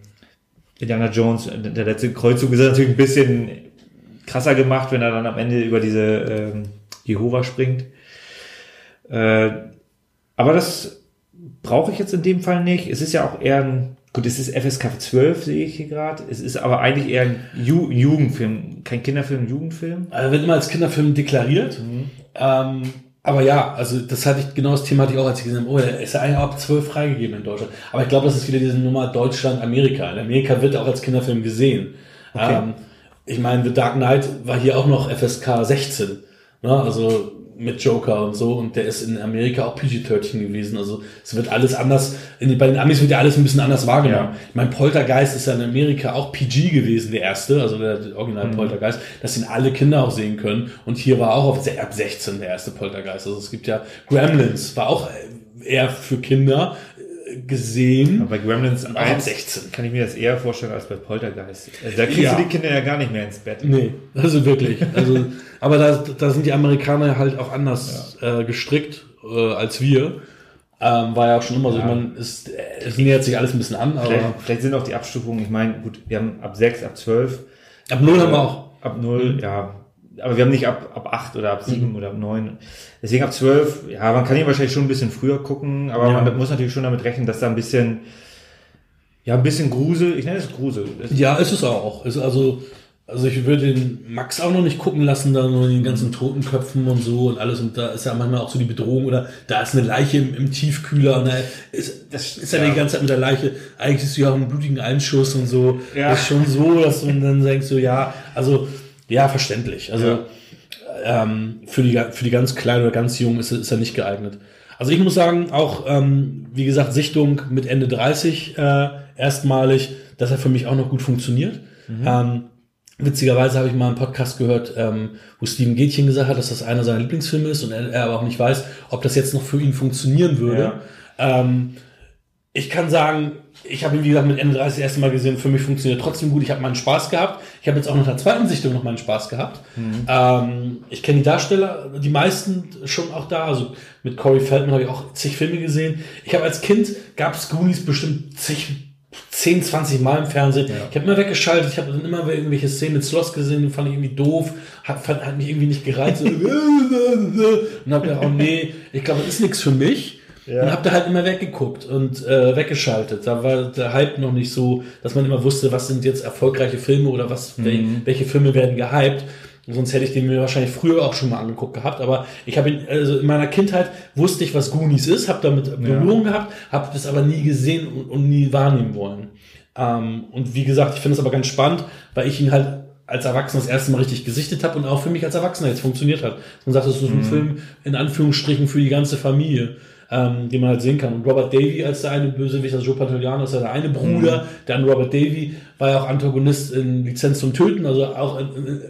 Indiana Jones, der letzte Kreuzzug ist natürlich ein bisschen krasser gemacht, wenn er dann am Ende über diese ähm, Jehova springt. Äh, aber das brauche ich jetzt in dem Fall nicht. Es ist ja auch eher ein, gut, es ist FSK 12, sehe ich hier gerade. Es ist aber eigentlich eher ein Ju Jugendfilm, kein Kinderfilm, Jugendfilm. Also wird immer als Kinderfilm deklariert. Mhm. Ähm, aber ja, also das hatte ich, genau das Thema hatte ich auch, als ich gesehen habe, oh, er ist ja eigentlich ab zwölf freigegeben in Deutschland. Aber ich glaube, das ist wieder diese Nummer Deutschland, Amerika. In Amerika wird er auch als Kinderfilm gesehen. Okay. Ähm, ich meine, The Dark Knight war hier auch noch FSK 16. Ne? Also mit Joker und so und der ist in Amerika auch PG-13 gewesen. Also es wird alles anders, in, bei den Amis wird ja alles ein bisschen anders wahrgenommen. Ja. Mein Poltergeist ist ja in Amerika auch PG gewesen, der erste, also der, Original mhm. Poltergeist, dass ihn alle Kinder auch sehen können. Und hier war auch auf, ab 16 der erste Poltergeist. Also es gibt ja Gremlins, war auch eher für Kinder, gesehen. Aber bei Gremlins 1 16 kann ich mir das eher vorstellen als bei Poltergeist. Also da kriegst ja. du die Kinder ja gar nicht mehr ins Bett. Nee, also wirklich. Also, aber da, da sind die Amerikaner halt auch anders ja. äh, gestrickt äh, als wir. Ähm, war ja auch schon immer so. Ich meine, es, es nähert sich alles ein bisschen an. Aber vielleicht, vielleicht sind auch die Abstufungen, ich meine, gut, wir haben ab 6, ab 12. Ab 0 äh, haben wir auch. Ab 0, mhm. ja, aber wir haben nicht ab, ab acht oder ab sieben mhm. oder ab neun. Deswegen ab zwölf, ja, man kann hier wahrscheinlich schon ein bisschen früher gucken, aber ja. man muss natürlich schon damit rechnen, dass da ein bisschen, ja, ein bisschen Grusel, ich nenne es Grusel. ja, ist es auch. Ist also, Also ich würde den Max auch noch nicht gucken lassen, da nur in den ganzen Totenköpfen und so und alles. Und da ist ja manchmal auch so die Bedrohung oder da ist eine Leiche im, im Tiefkühler und da ist, das ist ja, ja die ganze Zeit mit der Leiche. Eigentlich ist sie auch einen blutigen Einschuss und so. Ja. Das ist schon so, dass du dann denkst so, ja, also ja, verständlich. Also ja. ähm, für, die, für die ganz Kleinen oder ganz Jungen ist, ist er nicht geeignet. Also ich muss sagen, auch, ähm, wie gesagt, Sichtung mit Ende 30 äh, erstmalig, dass er für mich auch noch gut funktioniert. Mhm. Ähm, Witzigerweise habe ich mal einen Podcast gehört, ähm, wo Steven Gätchen gesagt hat, dass das einer seiner Lieblingsfilme ist und er, er aber auch nicht weiß, ob das jetzt noch für ihn funktionieren würde. Ja. Ähm, ich kann sagen, ich habe ihn, wie gesagt, mit Ende 30 das erste Mal gesehen. Für mich funktioniert trotzdem gut. Ich habe meinen Spaß gehabt. Ich habe jetzt auch nach der zweiten Sichtung noch meinen Spaß gehabt. Mhm. Ähm, ich kenne die Darsteller, die meisten schon auch da. Also mit Corey Feldman habe ich auch zig Filme gesehen. Ich habe als Kind, gab es Goonies bestimmt zig 10, 20 Mal im Fernsehen. Ja. Ich habe immer weggeschaltet, ich habe dann immer irgendwelche Szenen mit Sloss gesehen, die fand ich irgendwie doof, hat, fand, hat mich irgendwie nicht gereizt. und habe gedacht, oh nee, ich glaube, das ist nichts für mich. Ja. Und habe da halt immer weggeguckt und äh, weggeschaltet. Da war der Hype noch nicht so, dass man immer wusste, was sind jetzt erfolgreiche Filme oder was, mhm. welche Filme werden gehypt. Sonst hätte ich den mir wahrscheinlich früher auch schon mal angeguckt gehabt. Aber ich habe ihn, also in meiner Kindheit wusste ich, was Goonies ist, habe damit Berührung ja. gehabt, habe das aber nie gesehen und, und nie wahrnehmen wollen. Ähm, und wie gesagt, ich finde es aber ganz spannend, weil ich ihn halt als Erwachsener das erste Mal richtig gesichtet habe und auch für mich als Erwachsener jetzt funktioniert hat. Man sagt, es ist ein mhm. Film in Anführungsstrichen für die ganze Familie ähm, den man halt sehen kann. Und Robert Davy als der eine Bösewicht, also Joe Pantoliano ist ja der eine Bruder, mhm. dann Robert Davy war ja auch Antagonist in Lizenz zum Töten, also auch,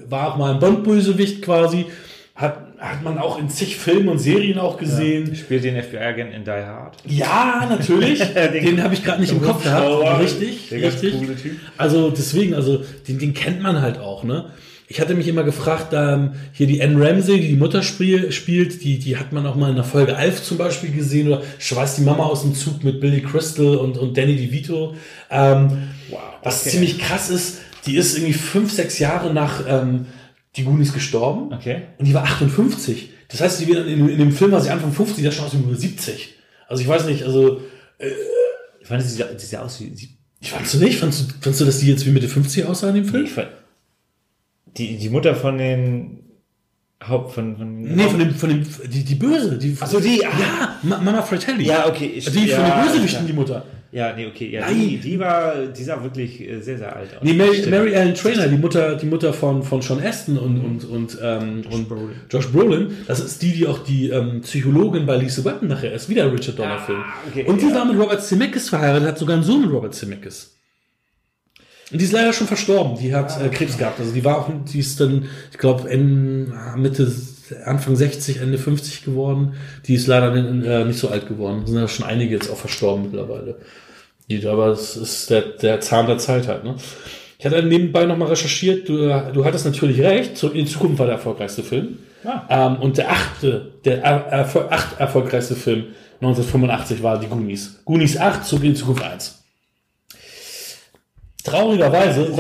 war auch mal ein Bond-Bösewicht quasi. Hat, hat man auch in zig Filmen und Serien auch gesehen. Ja, spielt den FBI-Agent in Die Hard. Ja, natürlich. den, den habe ich gerade nicht im Kopf gehabt. Richtig, richtig. Also deswegen, also den, den kennt man halt auch, ne? Ich hatte mich immer gefragt, ähm, hier die Anne Ramsey, die die Mutter spiel, spielt, die, die hat man auch mal in der Folge Alf zum Beispiel gesehen oder schweißt die Mama aus dem Zug mit Billy Crystal und, und Danny DeVito. Ähm, wow, was ziemlich krass ist, die ist irgendwie fünf, sechs Jahre nach ähm, die Goonies gestorben. Okay. Und die war 58. Das heißt, die, in, in dem Film war sie Anfang 50, da schaut sie über 70. Also ich weiß nicht, also. Äh, ich fand, sie sah, sie sah aus wie. Fandst du nicht? Fandst du, fandst du, dass die jetzt wie Mitte 50 aussah in dem Film? Nee, ich fand, die, die Mutter von den Haupt von, von Nee, von dem, von dem, die, die Böse, die. Achso, die, ah. Ja, Mama Fratelli. Ja, okay. Ich, die ja, von den Bösewichten, die Mutter. Ja, nee, okay. Ja, die, die war, die sah wirklich äh, sehr, sehr alt aus. Nee, Mary, Mary Ellen Trainer, die Mutter, die Mutter von, von Sean Aston und, und, und, ähm, Josh, und Brolin. Josh Brolin. Das ist die, die auch die ähm, Psychologin bei Lisa Weapon nachher ist. Wieder Richard Donner Film. Ah, okay, und die ja. war mit Robert Zemeckis verheiratet, hat sogar einen Sohn mit Robert Zemeckis. Und die ist leider schon verstorben. Die hat äh, Krebs gehabt. Also die war auch, die ist dann, ich glaube, Mitte, Anfang 60, Ende 50 geworden. Die ist leider äh, nicht so alt geworden. Sind ja schon einige jetzt auch verstorben mittlerweile. Die, aber es ist der, der Zahn der Zeit halt, ne? Ich hatte nebenbei nochmal recherchiert, du, du hattest natürlich recht, in Zukunft war der erfolgreichste Film. Ja. Ähm, und der achte, der er, acht erfolgreichste Film 1985 war die Goonies. Goonies 8, zurück in Zukunft 1. Traurigerweise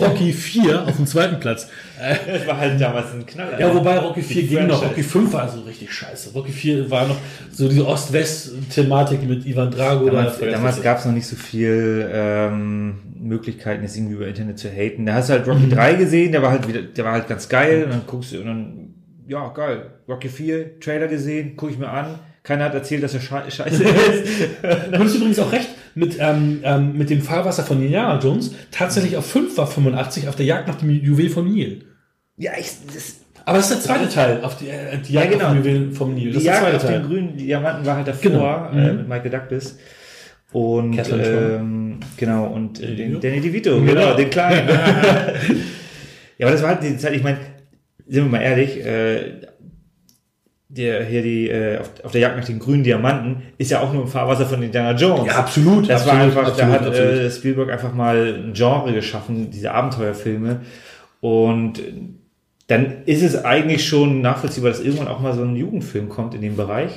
Rocky 4 auf dem zweiten Platz. Das war halt damals ein Knaller. Ja, wobei Rocky 4 ging Franchise. noch. Rocky 5 war so richtig scheiße. Rocky 4 war noch so diese Ost-West-Thematik mit Ivan Drago. Damals, damals gab es noch nicht so viel ähm, Möglichkeiten, jetzt irgendwie über Internet zu haten. Da hast du halt Rocky mhm. 3 gesehen, der war halt wieder, der war halt ganz geil. Und dann guckst du und dann, ja, geil. Rocky 4, Trailer gesehen, guck ich mir an. Keiner hat erzählt, dass er scheiße ist. du hast übrigens auch recht mit, ähm, ähm, mit dem Fahrwasser von Indiana Jones. Tatsächlich auf 5 war 85 auf der Jagd nach dem Juwel von Nil. Ja, ich, das, aber das ist der zweite Teil, auf die, äh, die Jagd ja, genau. nach dem Juwel vom Nil. Das die Jagd auf Teil. den grünen Diamanten war halt davor genau. äh, mhm. mit Michael Douglas. Und ähm, genau, und äh, den Danny DeVito, genau, genau den kleinen. ja, aber das war halt die Zeit, ich meine, sind wir mal ehrlich, äh, der hier die äh, auf, auf der Jagd nach den grünen Diamanten ist ja auch nur im Fahrwasser von Indiana Jones. Ja, absolut. Das absolut, war einfach, da hat äh, Spielberg einfach mal ein Genre geschaffen, diese Abenteuerfilme. Und dann ist es eigentlich schon nachvollziehbar, dass irgendwann auch mal so ein Jugendfilm kommt in dem Bereich.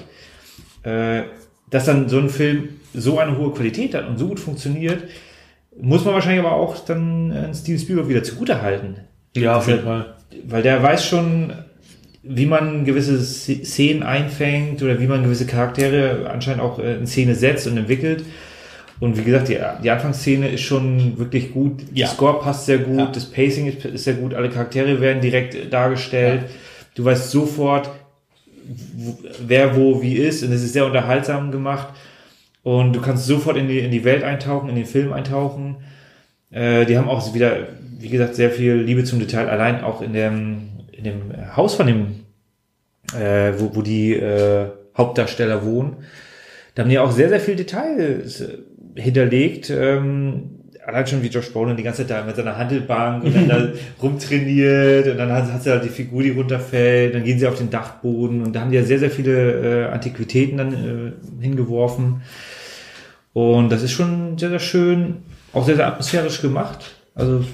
Äh, dass dann so ein Film so eine hohe Qualität hat und so gut funktioniert, muss man wahrscheinlich aber auch dann äh, Steven Spielberg wieder zugute halten. Ja, auf jeden Fall. Weil der weiß schon, wie man gewisse Szenen einfängt oder wie man gewisse Charaktere anscheinend auch äh, in Szene setzt und entwickelt. Und wie gesagt, die, die Anfangsszene ist schon wirklich gut. Ja. Der Score passt sehr gut, Ja. das Pacing ist, ist sehr gut, alle Charaktere werden direkt dargestellt. Du weißt sofort, wer wo wie ist und es ist sehr unterhaltsam gemacht. Und du kannst sofort in die, in die Welt eintauchen, in den Film eintauchen. Äh, die haben auch wieder, wie gesagt, sehr viel Liebe zum Detail. Allein auch in dem, in dem Haus von dem, äh, wo, wo die äh, Hauptdarsteller wohnen. Da haben die auch sehr, sehr viel Details äh, hinterlegt. Ähm, allein schon wie Josh Brolin die ganze Zeit da mit seiner Handelbank und dann da rumtrainiert und dann hat, hat sie halt die Figur, die runterfällt, dann gehen sie auf den Dachboden und da haben die ja sehr, sehr viele äh, Antiquitäten dann äh, hingeworfen. Und das ist schon sehr, sehr schön, auch sehr, sehr atmosphärisch gemacht. Also,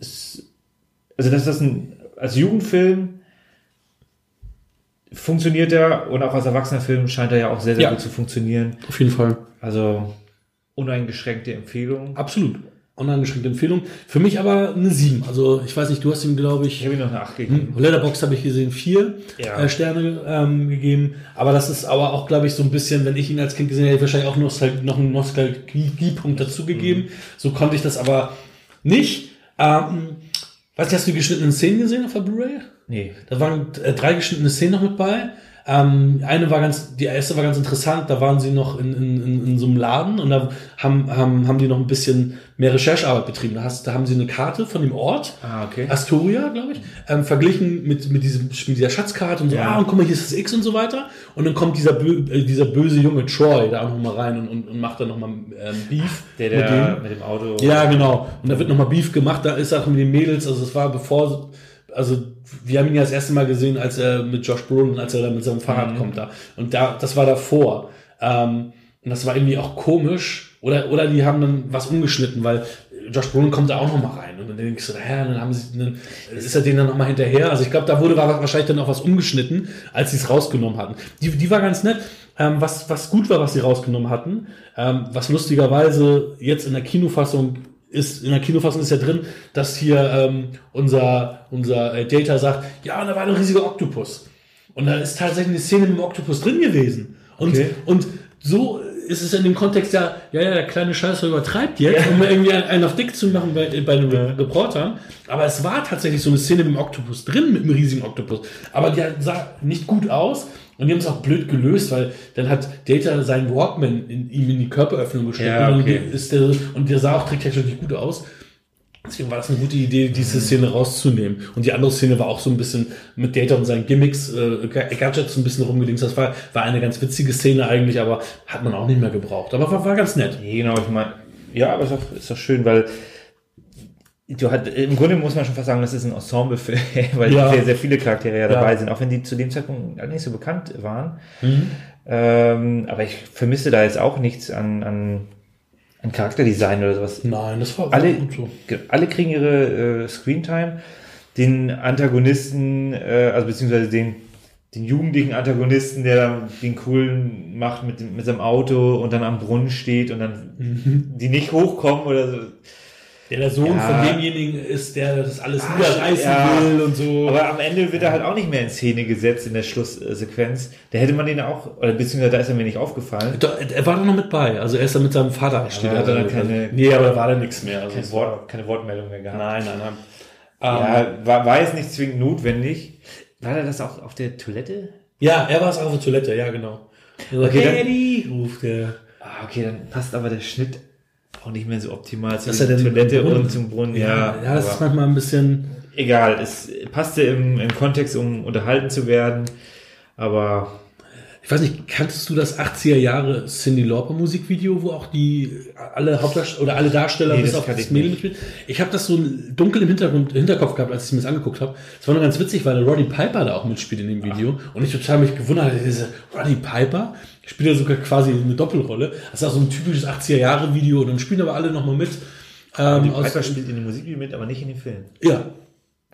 es, also das ist das ein, als Jugendfilm funktioniert er und auch als Erwachsener-Film scheint er ja auch sehr, sehr Ja. gut zu funktionieren. Auf jeden Fall. Also uneingeschränkte Empfehlung. Absolut. Uneingeschränkte Empfehlung. Für mich aber eine 7. Also ich weiß nicht, du hast ihm, glaube Ich ich, habe ihm noch eine 8 gegeben. hm, Letterbox habe ich gesehen, vier Ja. äh, Sterne ähm, gegeben. Aber das ist aber auch, glaube ich, so ein bisschen, wenn ich ihn als Kind gesehen hätte, wahrscheinlich auch Nostal noch einen Nostalgiepunkt dazugegeben. So konnte ich das aber nicht. Ähm, weißt du, hast du die geschnittenen Szenen gesehen auf der Blu-ray? Nee. Da waren äh, drei geschnittene Szenen noch mit bei. Ähm, eine war ganz, die erste war ganz interessant, da waren sie noch in, in, in, in so einem Laden und da haben, haben, haben die noch ein bisschen mehr Recherchearbeit betrieben. Da, hast, da haben sie eine Karte von dem Ort, Ah, okay. Astoria, glaube ich, ähm, verglichen mit, mit, diesem, mit dieser Schatzkarte und so, Ja. ah, und guck mal, hier ist das X und so weiter. Und dann kommt dieser, bö äh, dieser böse junge Troy da auch nochmal rein und, und, und macht dann nochmal ähm, Beef Der, mit dem. der mit dem Auto. Ja, genau. Und da wird nochmal Beef gemacht, da ist auch mit den Mädels, also es war bevor, also wir haben ihn ja das erste Mal gesehen, als er mit Josh Brolin, als er da mit seinem Fahrrad kommt da. Und da, das war davor. Ähm, und das war irgendwie auch komisch. Oder, oder die haben dann was umgeschnitten, weil Josh Brolin kommt da auch nochmal rein. Und dann denkst du, hä, dann haben sie, dann ist er denen dann nochmal hinterher. Also ich glaube, da wurde wahrscheinlich dann auch was umgeschnitten, als sie es rausgenommen hatten. Die, die war ganz nett. Ähm, was, was gut war, was sie rausgenommen hatten, ähm, was lustigerweise jetzt in der Kinofassung ist, in der Kinofassung ist ja drin, dass hier ähm, unser, unser äh, Data sagt, ja, und da war ein riesiger Oktopus. Und da ist tatsächlich eine Szene mit dem Oktopus drin gewesen. Und, Okay. und so ist es in dem Kontext ja, ja, ja, der kleine Scheißer übertreibt jetzt, um irgendwie einen, auf dick zu machen bei, bei den Ja. Reportern. Aber es war tatsächlich so eine Szene mit dem Oktopus drin, mit einem riesigen Oktopus. Aber die sah nicht gut aus. Und die haben es auch blöd gelöst, weil dann hat Data seinen Walkman in, ihm in die Körperöffnung gesteckt. Ja, und, okay. dann ist der, und der sah auch tricktechnisch nicht gut aus. Deswegen war das eine gute Idee, diese Szene rauszunehmen. Und die andere Szene war auch so ein bisschen mit Data und seinen Gimmicks, äh, Ga- Gadgets ein bisschen rumgedingst. Das war, war eine ganz witzige Szene eigentlich, aber hat man auch nicht mehr gebraucht. Aber war, war ganz nett. Genau, ich meine, ja, aber ist doch, ist doch schön, weil du hat, im Grunde muss man schon fast sagen, das ist ein Ensemble-Film, weil Ja. sehr, sehr viele Charaktere ja Ja. dabei sind, auch wenn die zu dem Zeitpunkt nicht so bekannt waren. Mhm. Ähm, aber ich vermisse da jetzt auch nichts an, an, an Charakterdesign oder sowas. Nein, das war, Alle, gut so. alle kriegen ihre äh, Screentime. Den Antagonisten, äh, also beziehungsweise den, den jugendlichen Antagonisten, der den coolen macht mit, mit seinem Auto und dann am Brunnen steht und dann die nicht hochkommen oder so. Der der Sohn Ja. von demjenigen ist, der das alles niederreißen ja. will und so. Aber am Ende wird er halt auch nicht mehr in Szene gesetzt in der Schlusssequenz. Da hätte man den auch, oder beziehungsweise da ist er mir nicht aufgefallen. Doch, er war da noch mit bei. Also er ist da mit seinem Vater. steht hat er dann da. keine- nee, aber da war da nichts mehr. Also Kein Wort, keine Wortmeldung mehr gehabt. Nein, nein, nein. Ja, war, war jetzt nicht zwingend notwendig. War er das auch auf der Toilette? Ja, er war es auch auf der Toilette, ja, genau. Also, Okay, dann- Eddie, ruft er. Ah, okay, dann passt aber der Schnitt auch nicht mehr so optimal zu der er denn Toilette und zum Brunnen. Ja, ja, das ist manchmal ein bisschen. egal. Es passte im, im Kontext, um unterhalten zu werden. Aber Ich weiß nicht, kanntest du das 80er Jahre Cindy Lauper Musikvideo, wo auch die alle Hauptdarsteller oder alle Darsteller Nee, bis auf das ich Mädel mitspielen? Ich habe das so dunkel im Hintergrund, Hinterkopf gehabt, als ich mir das angeguckt habe. Es war nur ganz witzig, weil der Roddy Piper da auch mitspielt in dem Video. Und ich total mich gewundert hatte, diese Roddy Piper spielt ja sogar quasi eine Doppelrolle. Das ist auch so ein typisches 80er Jahre Video und dann spielen aber alle nochmal mit. Ähm, die aus- Piper spielt in dem Musikvideo mit, aber nicht in dem Film. Ja.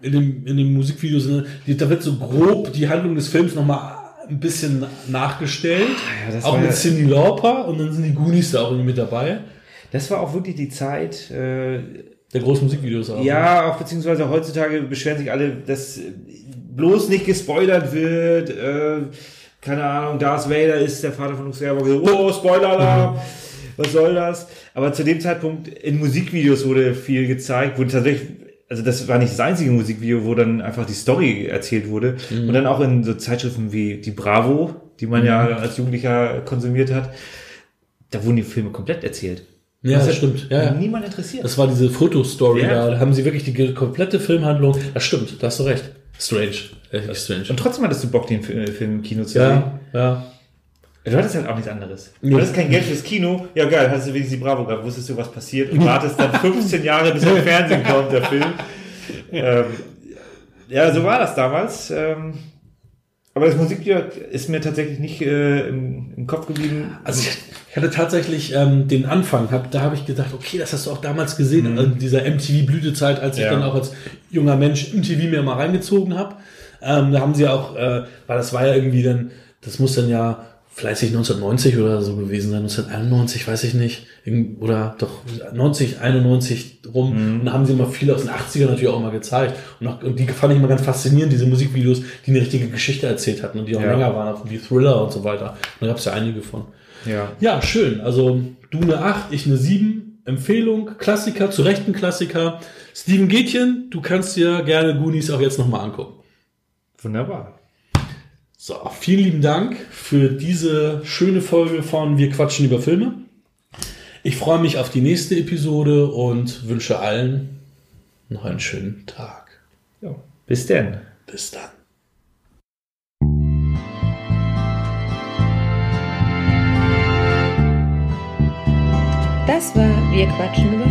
In dem, in dem Musikvideo sind, die- da wird so grob die Handlung des Films nochmal ein bisschen nachgestellt. ja, das auch mit ja- Cindy Lauper und dann sind die Goonies da auch irgendwie mit dabei. Das war auch wirklich die Zeit, äh, Der große Musikvideos auch. ja, auch beziehungsweise heutzutage beschweren sich alle, dass bloß nicht gespoilert wird. Äh, keine Ahnung, Darth Vader ist der Vater von Luke Skywalker. Oh, Spoiler-Alarm. was soll das? Aber zu dem Zeitpunkt in Musikvideos wurde viel gezeigt, wurde tatsächlich, also das war nicht das einzige Musikvideo, wo dann einfach die Story erzählt wurde. Und dann auch in so Zeitschriften wie die Bravo, die man ja als Jugendlicher konsumiert hat, da wurden die Filme komplett erzählt. Ja, das stimmt. Ja, niemand interessiert. Das war diese Fotostory, Ja. da haben sie wirklich die komplette Filmhandlung. Das stimmt, da hast du recht. Strange. Echt strange. Und trotzdem hattest du Bock, den Fi- Film im Kino zu sehen. Ja, ja. Du hattest halt auch nichts anderes. Du hattest kein Geld fürs Kino. Ja, geil, hast du wenigstens die Bravo gehabt, wusstest du, was passiert und wartest dann 15 Jahre, bis er im Fernsehen kommt, der Film. Ähm, ja, so war das damals. Ähm, aber das Musikvideo ist mir tatsächlich nicht äh, im, im Kopf geblieben. Also ich, ich hatte tatsächlich ähm, den Anfang, hab, da habe ich gedacht, okay, das hast du auch damals gesehen, in dieser MTV-Blütezeit, als ich Ja. dann auch als junger Mensch MTV mir mal reingezogen habe. Ähm, da haben sie auch, äh, weil das war ja irgendwie dann, das muss dann ja fleißig 1990 oder so gewesen sein, 1991, weiß ich nicht, oder doch 90, 91 rum. Und da haben sie immer viel aus den 80ern natürlich auch immer gezeigt. Und, auch, und die fand ich immer ganz faszinierend, diese Musikvideos, die eine richtige Geschichte erzählt hatten und die auch Ja. länger waren, wie Thriller und so weiter. Und da gab es ja einige von. Ja. Ja, schön. Also du eine 8, ich eine 7. Empfehlung, Klassiker, zu Recht ein Klassiker. Steven Gätchen, du kannst dir gerne Goonies auch jetzt nochmal angucken. Wunderbar. So, vielen lieben Dank für diese schöne Folge von Wir quatschen über Filme. Ich freue mich auf die nächste Episode und wünsche allen noch einen schönen Tag. Ja. Bis denn. Bis dann. Das war Wir quatschen über